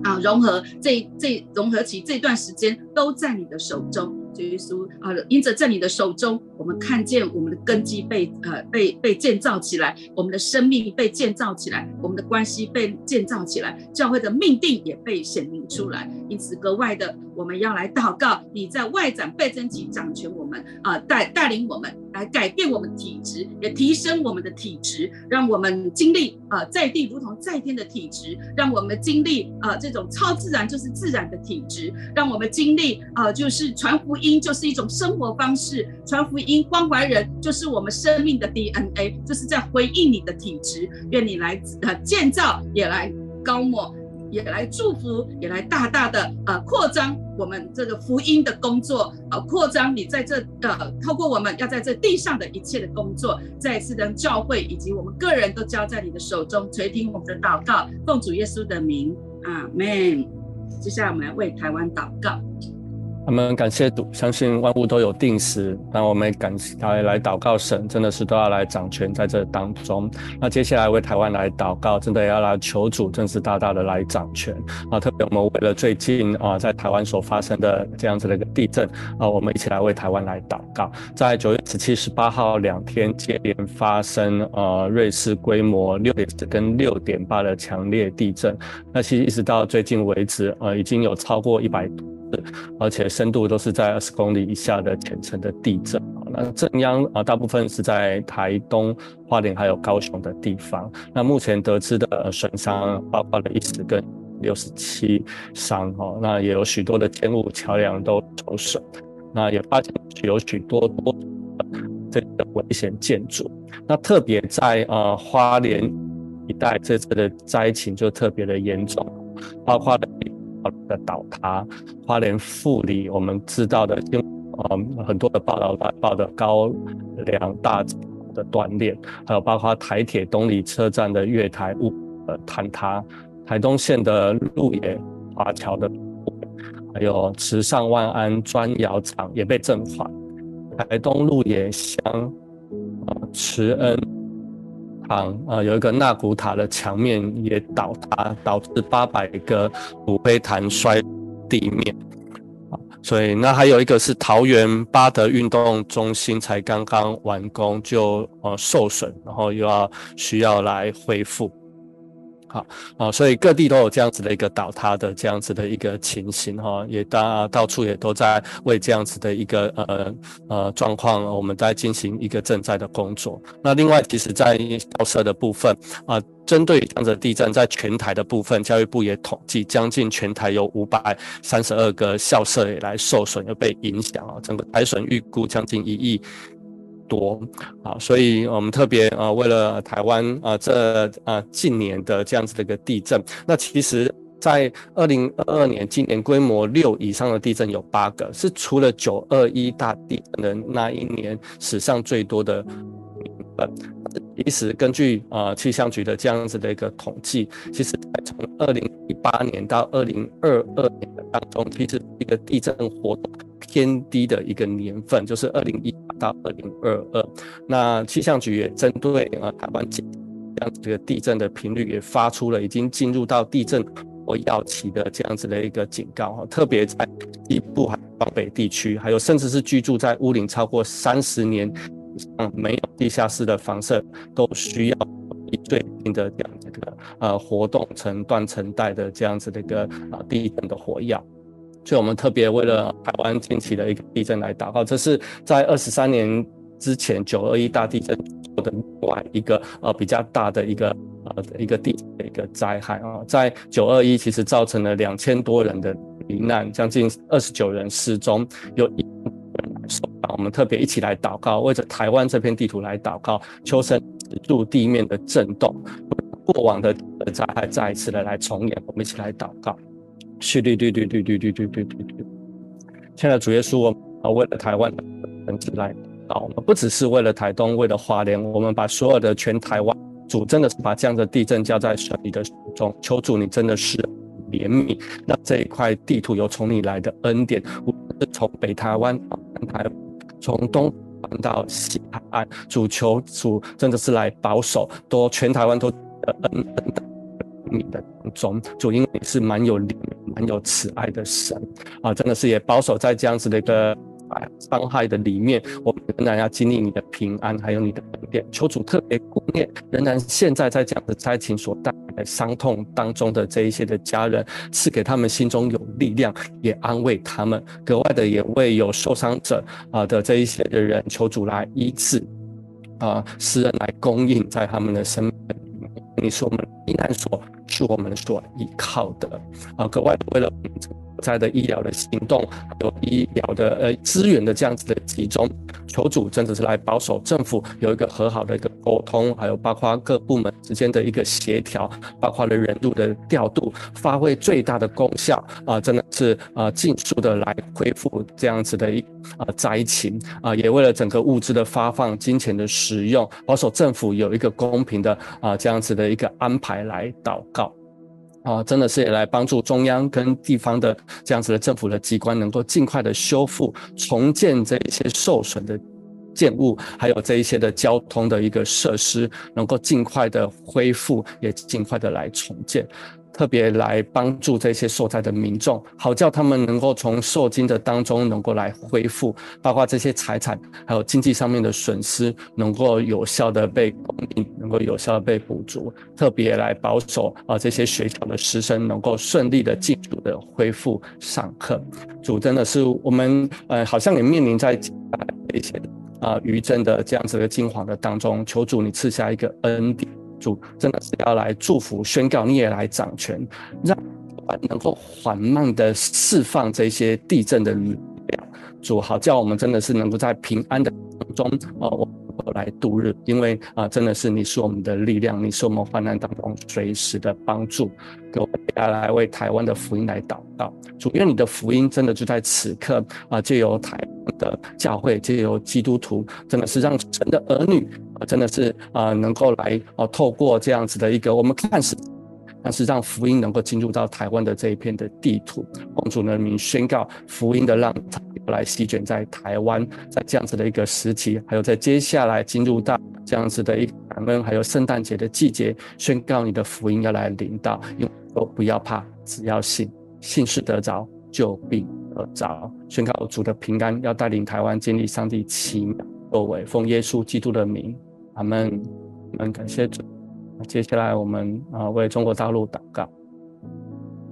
啊融合，这这融合期这段时间都在你的手中。主耶稣啊，因着在你的手中，我们看见我们的根基被呃被被建造起来，我们的生命被建造起来，我们的关系被建造起来，教会的命定也被显明出来。因此，格外的，我们要来祷告，你在外展倍增期掌权我们啊，带带领我们来改变我们体质，也提升我们的体质，让我们经历啊在地如同在天的体质，让我们经历啊这种超自然就是自然的体质，让我们经历啊就是传福音。就是一种生活方式，传福音、因关怀人，就是我们生命的 DNA，就是在回应你的体质。愿你来呃建造，也来高抹，也来祝福，也来大大的呃扩张我们这个福音的工作，呃扩张你在这呃透过我们要在这地上的一切的工作，再一次将教会以及我们个人都交在你的手中，垂听我们的祷告，奉主耶稣的名，阿门。接下来我们来为台湾祷告。我们感谢主，相信万物都有定时。那我们感来来祷告神，真的是都要来掌权在这当中。那接下来为台湾来祷告，真的要来求主，真是大大的来掌权啊！特别我们为了最近啊，在台湾所发生的这样子的一个地震啊，我们一起来为台湾来祷告。在九月十七、十八号两天接连发生呃瑞士规模六点四跟六点八的强烈地震。那其实一直到最近为止，呃，已经有超过一百。而且深度都是在二十公里以下的浅层的地震。那震央啊，大部分是在台东、花莲还有高雄的地方。那目前得知的损伤包括了一死跟六十七伤哦。那也有许多的建物桥梁都受损。那也发现有许多多这个危险建筑。那特别在呃花莲一带，这次的灾情就特别的严重，包括了。的倒塌，花莲富里，我们知道的，因呃很多的报道报的高梁大的断裂，还有包括台铁东里车站的月台物呃坍塌，台东县的鹿野华侨的，还有池上万安砖窑厂也被震垮，台东鹿野乡呃池恩。啊，呃，有一个纳古塔的墙面也倒塌，导致八百个骨灰坛摔地面。啊，所以那还有一个是桃园巴德运动中心才刚刚完工就呃受损，然后又要需要来恢复。好啊，所以各地都有这样子的一个倒塌的这样子的一个情形哈，也大到处也都在为这样子的一个呃呃状况，我们在进行一个赈灾的工作。那另外，其实在校舍的部分啊，针对这样的地震，在全台的部分，教育部也统计，将近全台有五百三十二个校舍也来受损，又被影响啊，整个台损预估将近一亿。多啊，所以我们特别啊，为了台湾啊，这啊近年的这样子的一个地震，那其实，在二零二二年，今年规模六以上的地震有八个，是除了九二一大地震的那一年史上最多的年份。其实根据啊气象局的这样子的一个统计，其实在从二零一八年到二零二二年当中，其实一个地震活动。偏低的一个年份，就是二零一八到二零二二。那气象局也针对啊台湾这样这个地震的频率，也发出了已经进入到地震活跃期的这样子的一个警告哈。特别在西部还有北地区，还有甚至是居住在屋龄超过三十年上没有地下室的房舍，都需要最近的这样子的呃活动层断层带的这样子的一个啊地震的活跃。所以，我们特别为了台湾近期的一个地震来祷告。这是在二十三年之前九二一大地震的另外一个呃比较大的一个呃一个地的一个灾害啊。在九二一其实造成了两千多人的罹难，将近二十九人失踪，有一我们特别一起来祷告，为着台湾这片地图来祷告，求神止住地面的震动，过往的灾害再一次的来重演。我们一起来祷告。去对对对对对对对对对对，现在主耶稣，我啊为了台湾的人子来告，不只是为了台东，为了花莲，我们把所有的全台湾，主真的是把这样的地震交在神你的手中，求主你真的是怜悯，那这一块地图有从你来的恩典，是从北台湾到南台，从东到西海岸，主求主真的是来保守，都全台湾都恩恩的你的当中，主因为是蛮有怜、蛮有慈爱的神啊，真的是也保守在这样子的一个。伤害的里面，我们仍然要经历你的平安，还有你的恩典。求主特别顾念，仍然现在在这样的灾情所带来的伤痛当中的这一些的家人，赐给他们心中有力量，也安慰他们。格外的也为有受伤者啊的这一些的人，求主来医治啊，施恩来供应在他们的生命。你是我们避难所，是我们所依靠的啊。格外的为了。在的医疗的行动，有医疗的呃资源的这样子的集中，求主真的是来保守政府有一个和好的一个沟通，还有包括各部门之间的一个协调，包括了人路的调度，发挥最大的功效啊、真的是啊，尽速的来恢复这样子的一啊灾情啊，也为了整个物资的发放、金钱的使用，保守政府有一个公平的啊、这样子的一个安排来祷告。啊，真的是也来帮助中央跟地方的这样子的政府的机关，能够尽快的修复、重建这一些受损的建物，还有这一些的交通的一个设施，能够尽快的恢复，也尽快的来重建。特别来帮助这些受灾的民众，好叫他们能够从受惊的当中能够来恢复，包括这些财产还有经济上面的损失，能够有效的被供应，能够有效的被补足。特别来保守啊，这些学校的师生能够顺利的进入的恢复上课。主真的是我们呃，好像也面临在一些啊余震的这样子的惊惶的当中，求主你赐下一个恩典。主真的是要来祝福、宣告，你也来掌权，让能够缓慢的释放这些地震的力量。主好叫我们真的是能够在平安的中哦，我来度日，因为啊，真的是你是我们的力量，你是我们患难当中随时的帮助。给我们带来为台湾的福音来祷告，主愿你的福音真的就在此刻啊，借由台湾的教会，借由基督徒，真的是让神的儿女。啊，真的是啊，能够来啊，透过这样子的一个我们看似，但是让福音能够进入到台湾的这一片的地图，奉主人民宣告福音的浪潮来席卷在台湾，在这样子的一个时期，还有在接下来进入到这样子的一个感恩，还有圣诞节的季节，宣告你的福音要来临到，因为都不要怕，只要信，信是得着，就必得着。宣告主的平安要带领台湾经历上帝奇妙作为，奉耶稣基督的名。阿门，我们感谢主。接下来我们啊为中国大陆祷告。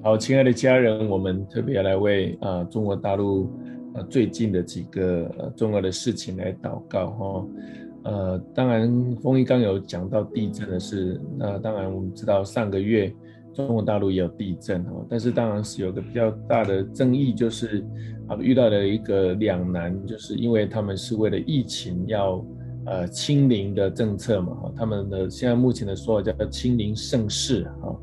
好，亲爱的家人，我们特别来为啊中国大陆呃最近的几个重要的事情来祷告哈。呃，当然，丰一刚有讲到地震的事，那当然我们知道上个月中国大陆也有地震哦，但是当然是有个比较大的争议，就是啊遇到了一个两难，就是因为他们是为了疫情要。呃，清零的政策嘛，哈，他们的现在目前的说法叫清零盛世，哈，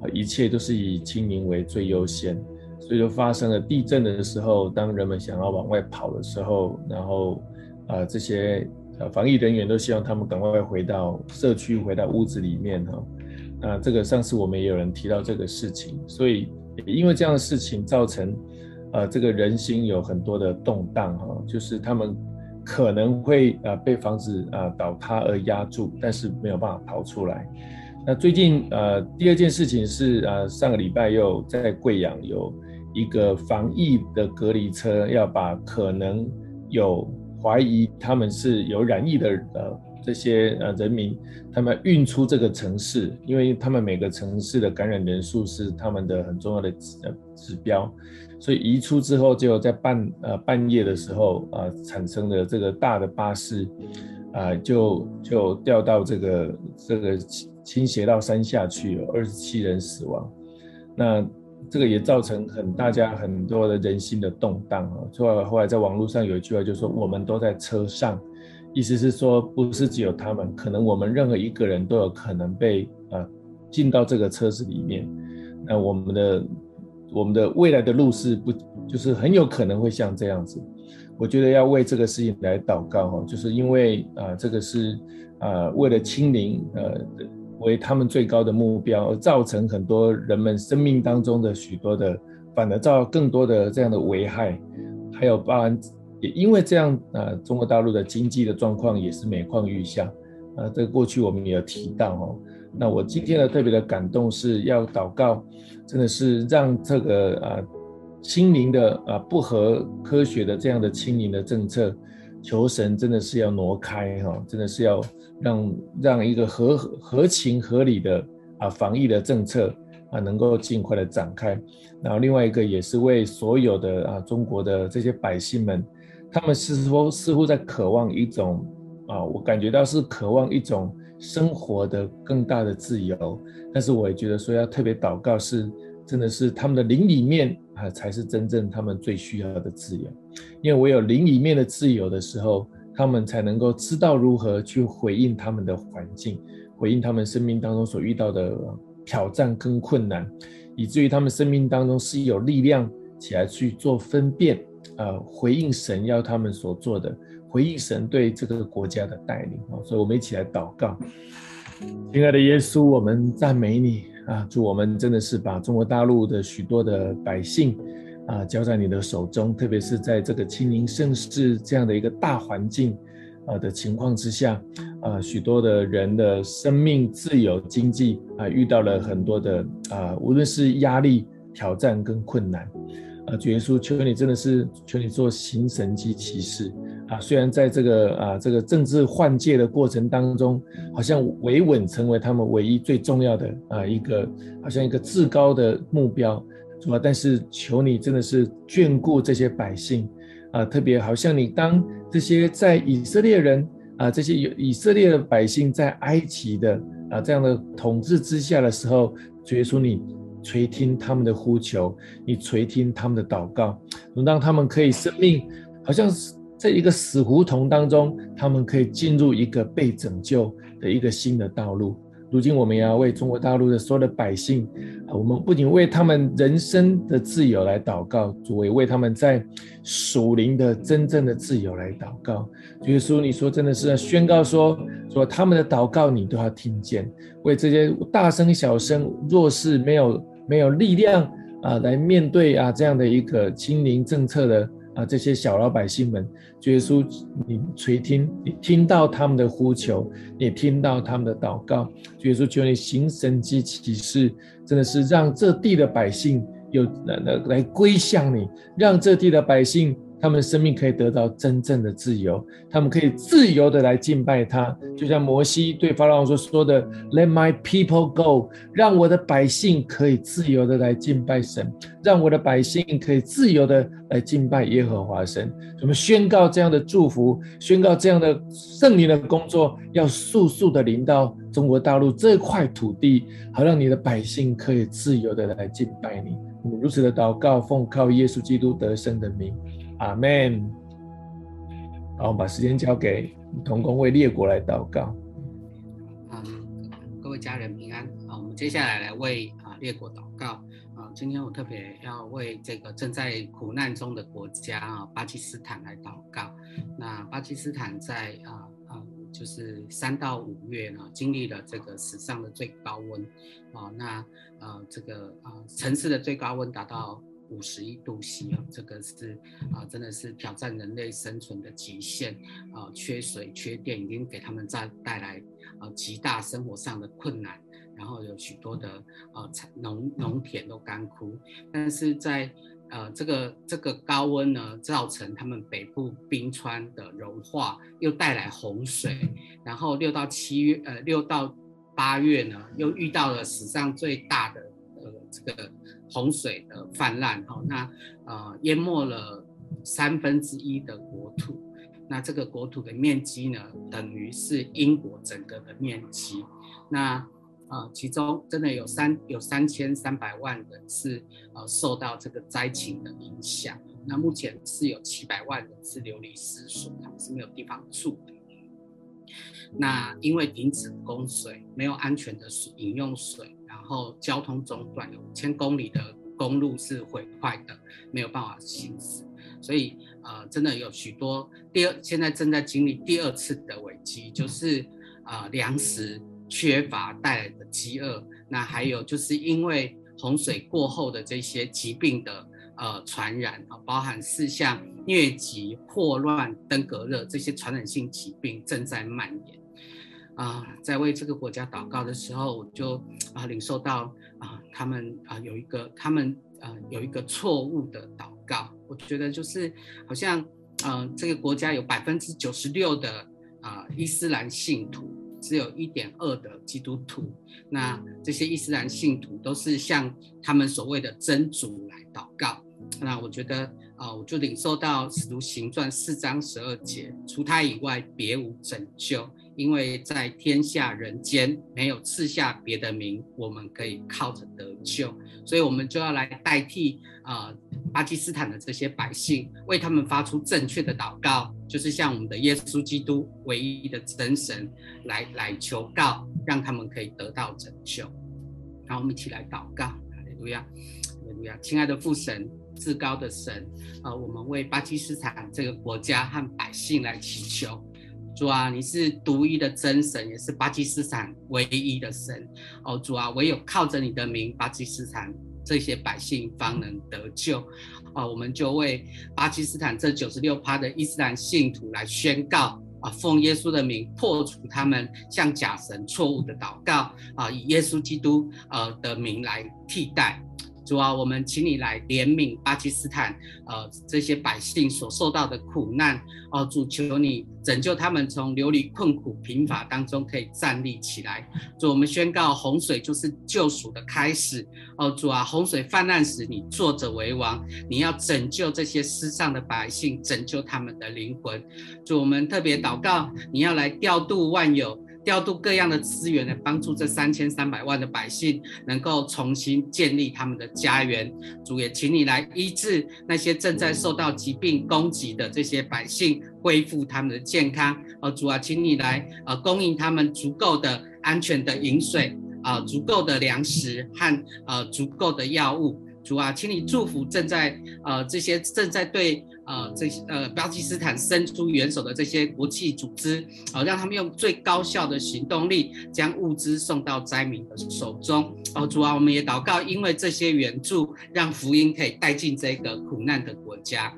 啊，一切都是以清零为最优先，所以就发生了地震的时候，当人们想要往外跑的时候，然后，啊，这些呃防疫人员都希望他们赶快回到社区，回到屋子里面，哈，那这个上次我们也有人提到这个事情，所以因为这样的事情造成，呃，这个人心有很多的动荡，哈，就是他们。可能会呃被房子啊倒塌而压住，但是没有办法逃出来。那最近呃第二件事情是呃上个礼拜又在贵阳有一个防疫的隔离车要把可能有怀疑他们是有染疫的呃这些呃人民，他们运出这个城市，因为他们每个城市的感染人数是他们的很重要的指指标。所以移出之后，就在半呃半夜的时候啊、呃，产生的这个大的巴士啊、呃，就就掉到这个这个倾斜到山下去，有二十七人死亡。那这个也造成很大家很多的人心的动荡啊。后来后来在网络上有一句话，就说我们都在车上，意思是说不是只有他们，可能我们任何一个人都有可能被啊、进到这个车子里面。那我们的。我们的未来的路是不，就是很有可能会像这样子。我觉得要为这个事情来祷告哈，就是因为啊，这个是啊，为了清零呃为他们最高的目标，而造成很多人们生命当中的许多的，反而造更多的这样的危害，还有包含也因为这样啊，中国大陆的经济的状况也是每况愈下啊，这个过去我们也有提到哦。那我今天的特别的感动是要祷告，真的是让这个啊。清零的啊，不合科学的这样的清零的政策，求神真的是要挪开哈，真的是要让让一个合合情合理的啊防疫的政策啊能够尽快的展开。然后另外一个也是为所有的啊中国的这些百姓们，他们似乎似乎在渴望一种啊，我感觉到是渴望一种生活的更大的自由。但是我也觉得说要特别祷告是。真的是他们的灵里面啊，才是真正他们最需要的自由。因为唯有灵里面的自由的时候，他们才能够知道如何去回应他们的环境，回应他们生命当中所遇到的挑战跟困难，以至于他们生命当中是有力量起来去做分辨啊，回应神要他们所做的，回应神对这个国家的带领啊。所以，我们一起来祷告，亲爱的耶稣，我们赞美你。啊，祝我们真的是把中国大陆的许多的百姓啊交在你的手中，特别是在这个清明盛世这样的一个大环境啊的情况之下，啊，许多的人的生命、自由、经济啊遇到了很多的啊，无论是压力、挑战跟困难啊，主耶稣，求你真的是求你做行神迹奇事。啊，虽然在这个啊这个政治换届的过程当中，好像维稳成为他们唯一最重要的啊一个，好像一个至高的目标，是吧？但是求你真的是眷顾这些百姓啊，特别好像你当这些在以色列人啊这些以以色列的百姓在埃及的啊这样的统治之下的时候，主耶稣你垂听他们的呼求，你垂听他们的祷告，让他们可以生命好像是。在一个死胡同当中，他们可以进入一个被拯救的一个新的道路。如今，我们也要为中国大陆的所有的百姓，我们不仅为他们人生的自由来祷告，主也为他们在属灵的真正的自由来祷告。主耶稣，你说真的是宣告说，说他们的祷告你都要听见，为这些大声小声、若是没有没有力量啊，来面对啊这样的一个清零政策的。啊，这些小老百姓们，主耶稣，你垂听，你听到他们的呼求，你听到他们的祷告，主耶稣，求你行神迹奇事，真的是让这地的百姓有来来来归向你，让这地的百姓。他们生命可以得到真正的自由，他们可以自由的来敬拜他，就像摩西对法老王所说的：“Let my people go”，让我的百姓可以自由的来敬拜神，让我的百姓可以自由的来敬拜耶和华神。我们宣告这样的祝福，宣告这样的圣灵的工作，要速速的临到中国大陆这块土地，好让你的百姓可以自由的来敬拜你。我们如此的祷告，奉靠耶稣基督得胜的名。阿门。好，我们把时间交给同工为列国来祷告。嗯，各位家人平安。啊，我们接下来来为啊列国祷告。啊，今天我特别要为这个正在苦难中的国家啊巴基斯坦来祷告。那巴基斯坦在啊啊就是三到五月呢，经历了这个史上的最高温。啊，那呃这个啊城市的最高温达到。五十一度 C 啊，这个是啊，真的是挑战人类生存的极限啊！缺水、缺电，已经给他们带带来啊极大生活上的困难。然后有许多的啊农农田都干枯。但是在呃这个这个高温呢，造成他们北部冰川的融化，又带来洪水。然后六到七月呃六到八月呢，又遇到了史上最大的这个。洪水的泛滥，哈，那呃淹没了三分之一的国土，那这个国土的面积呢，等于是英国整个的面积，那呃其中真的有三有三千三百万人是呃受到这个灾情的影响，那目前是有七百万人是流离失所，他们是没有地方住的，那因为停止供水，没有安全的饮用水。然后交通中断，有五千公里的公路是毁坏的，没有办法行驶，所以呃，真的有许多第二，现在正在经历第二次的危机，就是呃粮食缺乏带来的饥饿，那还有就是因为洪水过后的这些疾病的呃传染啊，包含四项疟疾、霍乱、登革热这些传染性疾病正在蔓延。啊、在为这个国家祷告的时候，我就啊、领受到啊、他们啊、有一个他们啊、有一个错误的祷告，我觉得就是好像啊、这个国家有百分之九十六的啊、伊斯兰信徒，只有一点二的基督徒。那这些伊斯兰信徒都是向他们所谓的真主来祷告。那我觉得啊、我就领受到使徒行传四章十二节，除他以外别无拯救。因为在天下人间没有赐下别的名，我们可以靠着得救，所以我们就要来代替啊、巴基斯坦的这些百姓，为他们发出正确的祷告，就是向我们的耶稣基督唯一的真神来来求告，让他们可以得到拯救。然后我们一起来祷告，哈利路亚，哈利路亚，亲爱的父神，至高的神，啊、我们为巴基斯坦这个国家和百姓来祈求。主啊，你是独一的真神，也是巴基斯坦唯一的神。哦，主啊，唯有靠着你的名，巴基斯坦这些百姓方能得救。哦，我们就为巴基斯坦这九十六趴的伊斯兰信徒来宣告啊，奉耶稣的名破除他们向假神错误的祷告啊，以耶稣基督呃的名来替代。主啊，我们请你来怜悯巴基斯坦，呃，这些百姓所受到的苦难。哦，主求你拯救他们从流离困苦贫乏当中可以站立起来。主，我们宣告洪水就是救赎的开始。哦，主啊，洪水泛滥时，你坐着为王，你要拯救这些失丧的百姓，拯救他们的灵魂。主，我们特别祷告，你要来调度万有。调度各样的资源来帮助这三千三百万的百姓能够重新建立他们的家园。主也请你来医治那些正在受到疾病攻击的这些百姓，恢复他们的健康。呃，主啊，请你来呃供应他们足够的安全的饮水啊，足够的粮食和呃足够的药物。主啊，请你祝福正在呃这些正在对呃这些呃巴基斯坦伸出援手的这些国际组织，哦、呃，让他们用最高效的行动力将物资送到灾民的手中。哦、呃，主啊，我们也祷告，因为这些援助，让福音可以带进这个苦难的国家。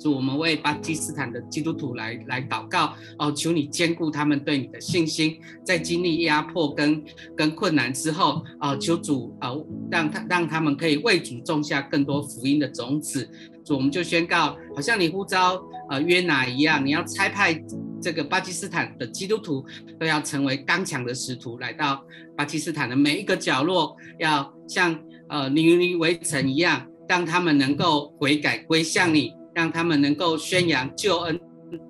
主，我们为巴基斯坦的基督徒来来祷告哦，求你坚固他们对你的信心，在经历压迫跟跟困难之后哦，求主哦，让他让他们可以为主种下更多福音的种子。我们就宣告，好像你呼召呃约拿一样，你要差派这个巴基斯坦的基督徒都要成为刚强的使徒，来到巴基斯坦的每一个角落，要像呃尼尼围城一样，让他们能够悔改归向你。让他们能够宣扬救恩、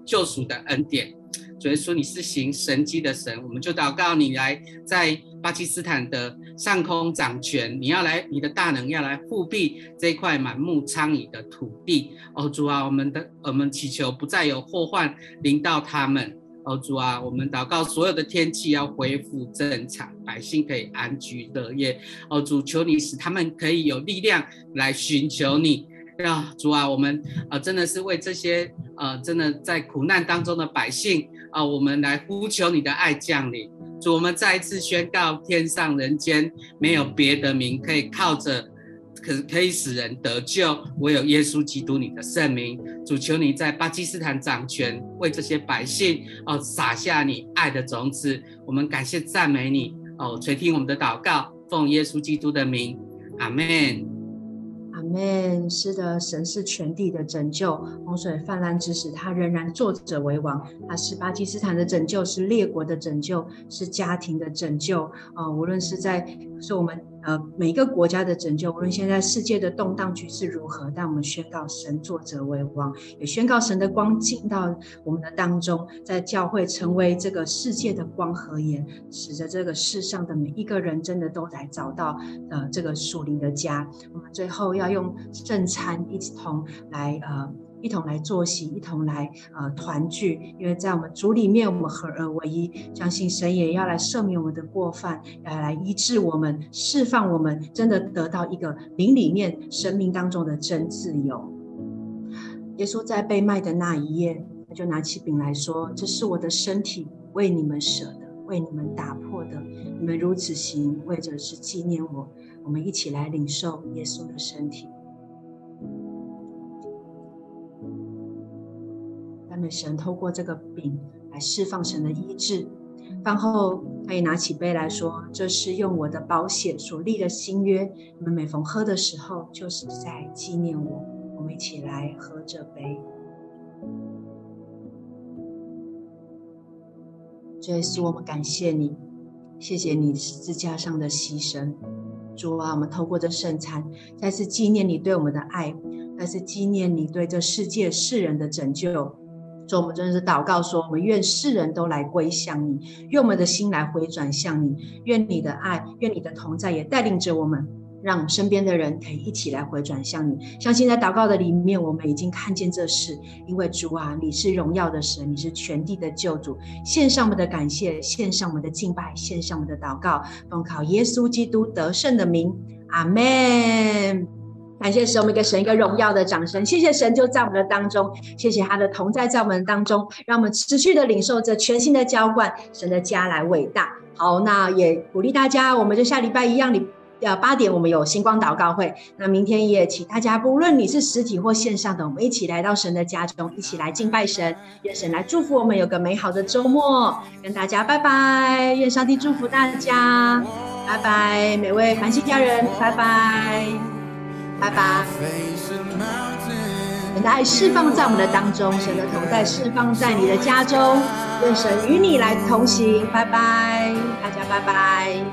救赎的恩典。所以说你是行神迹的神，我们就祷告你来在巴基斯坦的上空掌权，你要来，你的大能要来复辟这块满目疮痍的土地。哦，主啊，我们的我们祈求不再有祸患临到他们。哦，主啊，我们祷告所有的天气要恢复正常，百姓可以安居乐业。哦，主，求你使他们可以有力量来寻求你。啊，主啊，我们啊，真的是为这些呃，真的在苦难当中的百姓啊，我们来呼求你的爱降临。主，我们再一次宣告，天上人间没有别的名可以靠着，可可以使人得救，唯有耶稣基督你的圣名。主，求你在巴基斯坦掌权，为这些百姓哦撒下你爱的种子。我们感谢赞美你哦，垂听我们的祷告，奉耶稣基督的名，阿门。阿门，是的，神是全地的拯救。洪水泛滥之时，他仍然坐着为王。他是巴基斯坦的拯救，是列国的拯救，是家庭的拯救。啊、无论是在，是我们。呃，每个国家的拯救，无论现在世界的动荡局势如何，但我们宣告神坐着为王，也宣告神的光进到我们的当中，在教会成为这个世界的光和盐，使得这个世上的每一个人真的都来找到呃这个属灵的家。我们最后要用圣餐一同来呃。一同来坐席，一同来呃团聚，因为在我们主里面，我们合而为一，相信神也要来赦免我们的过犯，要来医治我们，释放我们，真的得到一个灵里面生命当中的真自由。耶稣在被卖的那一夜，他就拿起饼来说：“这是我的身体，为你们舍的，为你们打破的。你们如此行，为着是纪念我。”我们一起来领受耶稣的身体。赞美神，透过这个饼来释放神的医治。饭后，他也拿起杯来说：“这是用我的宝血所立的新约。你们每逢喝的时候，就是在纪念我。”我们一起来喝这杯。主耶稣，我们感谢你，谢谢你十字架上的牺牲。主啊，我们透过这圣餐，再次纪念你对我们的爱，再次纪念你对这世界世人的拯救。所以，我们真的是祷告说，我们愿世人都来归向你，愿我们的心来回转向你，愿你的爱，愿你的同在也带领着我们。让身边的人可以一起来回转向你。相信在祷告的里面，我们已经看见这事。因为主啊，你是荣耀的神，你是全地的救主。献上我们的感谢，献上我们的敬拜，献上我们的祷告，奉靠耶稣基督得胜的名，阿门。感谢神，我们给神一个荣耀的掌声。谢谢神就在我们的当中，谢谢他的同在在我们当中，让我们持续的领受着全新的浇灌，神的家来伟大。好，那也鼓励大家，我们就下礼拜一样，你。要八点，我们有星光祷告会。那明天也请大家，不论你是实体或线上的，我们一起来到神的家中，一起来敬拜神，愿神来祝福我们有个美好的周末。跟大家拜拜，愿上帝祝福大家，拜拜，每位繁星家人，拜拜，拜拜。神的爱释放在我们的当中，神的同在释放在你的家中，愿神与你来同行，拜拜，大家拜拜。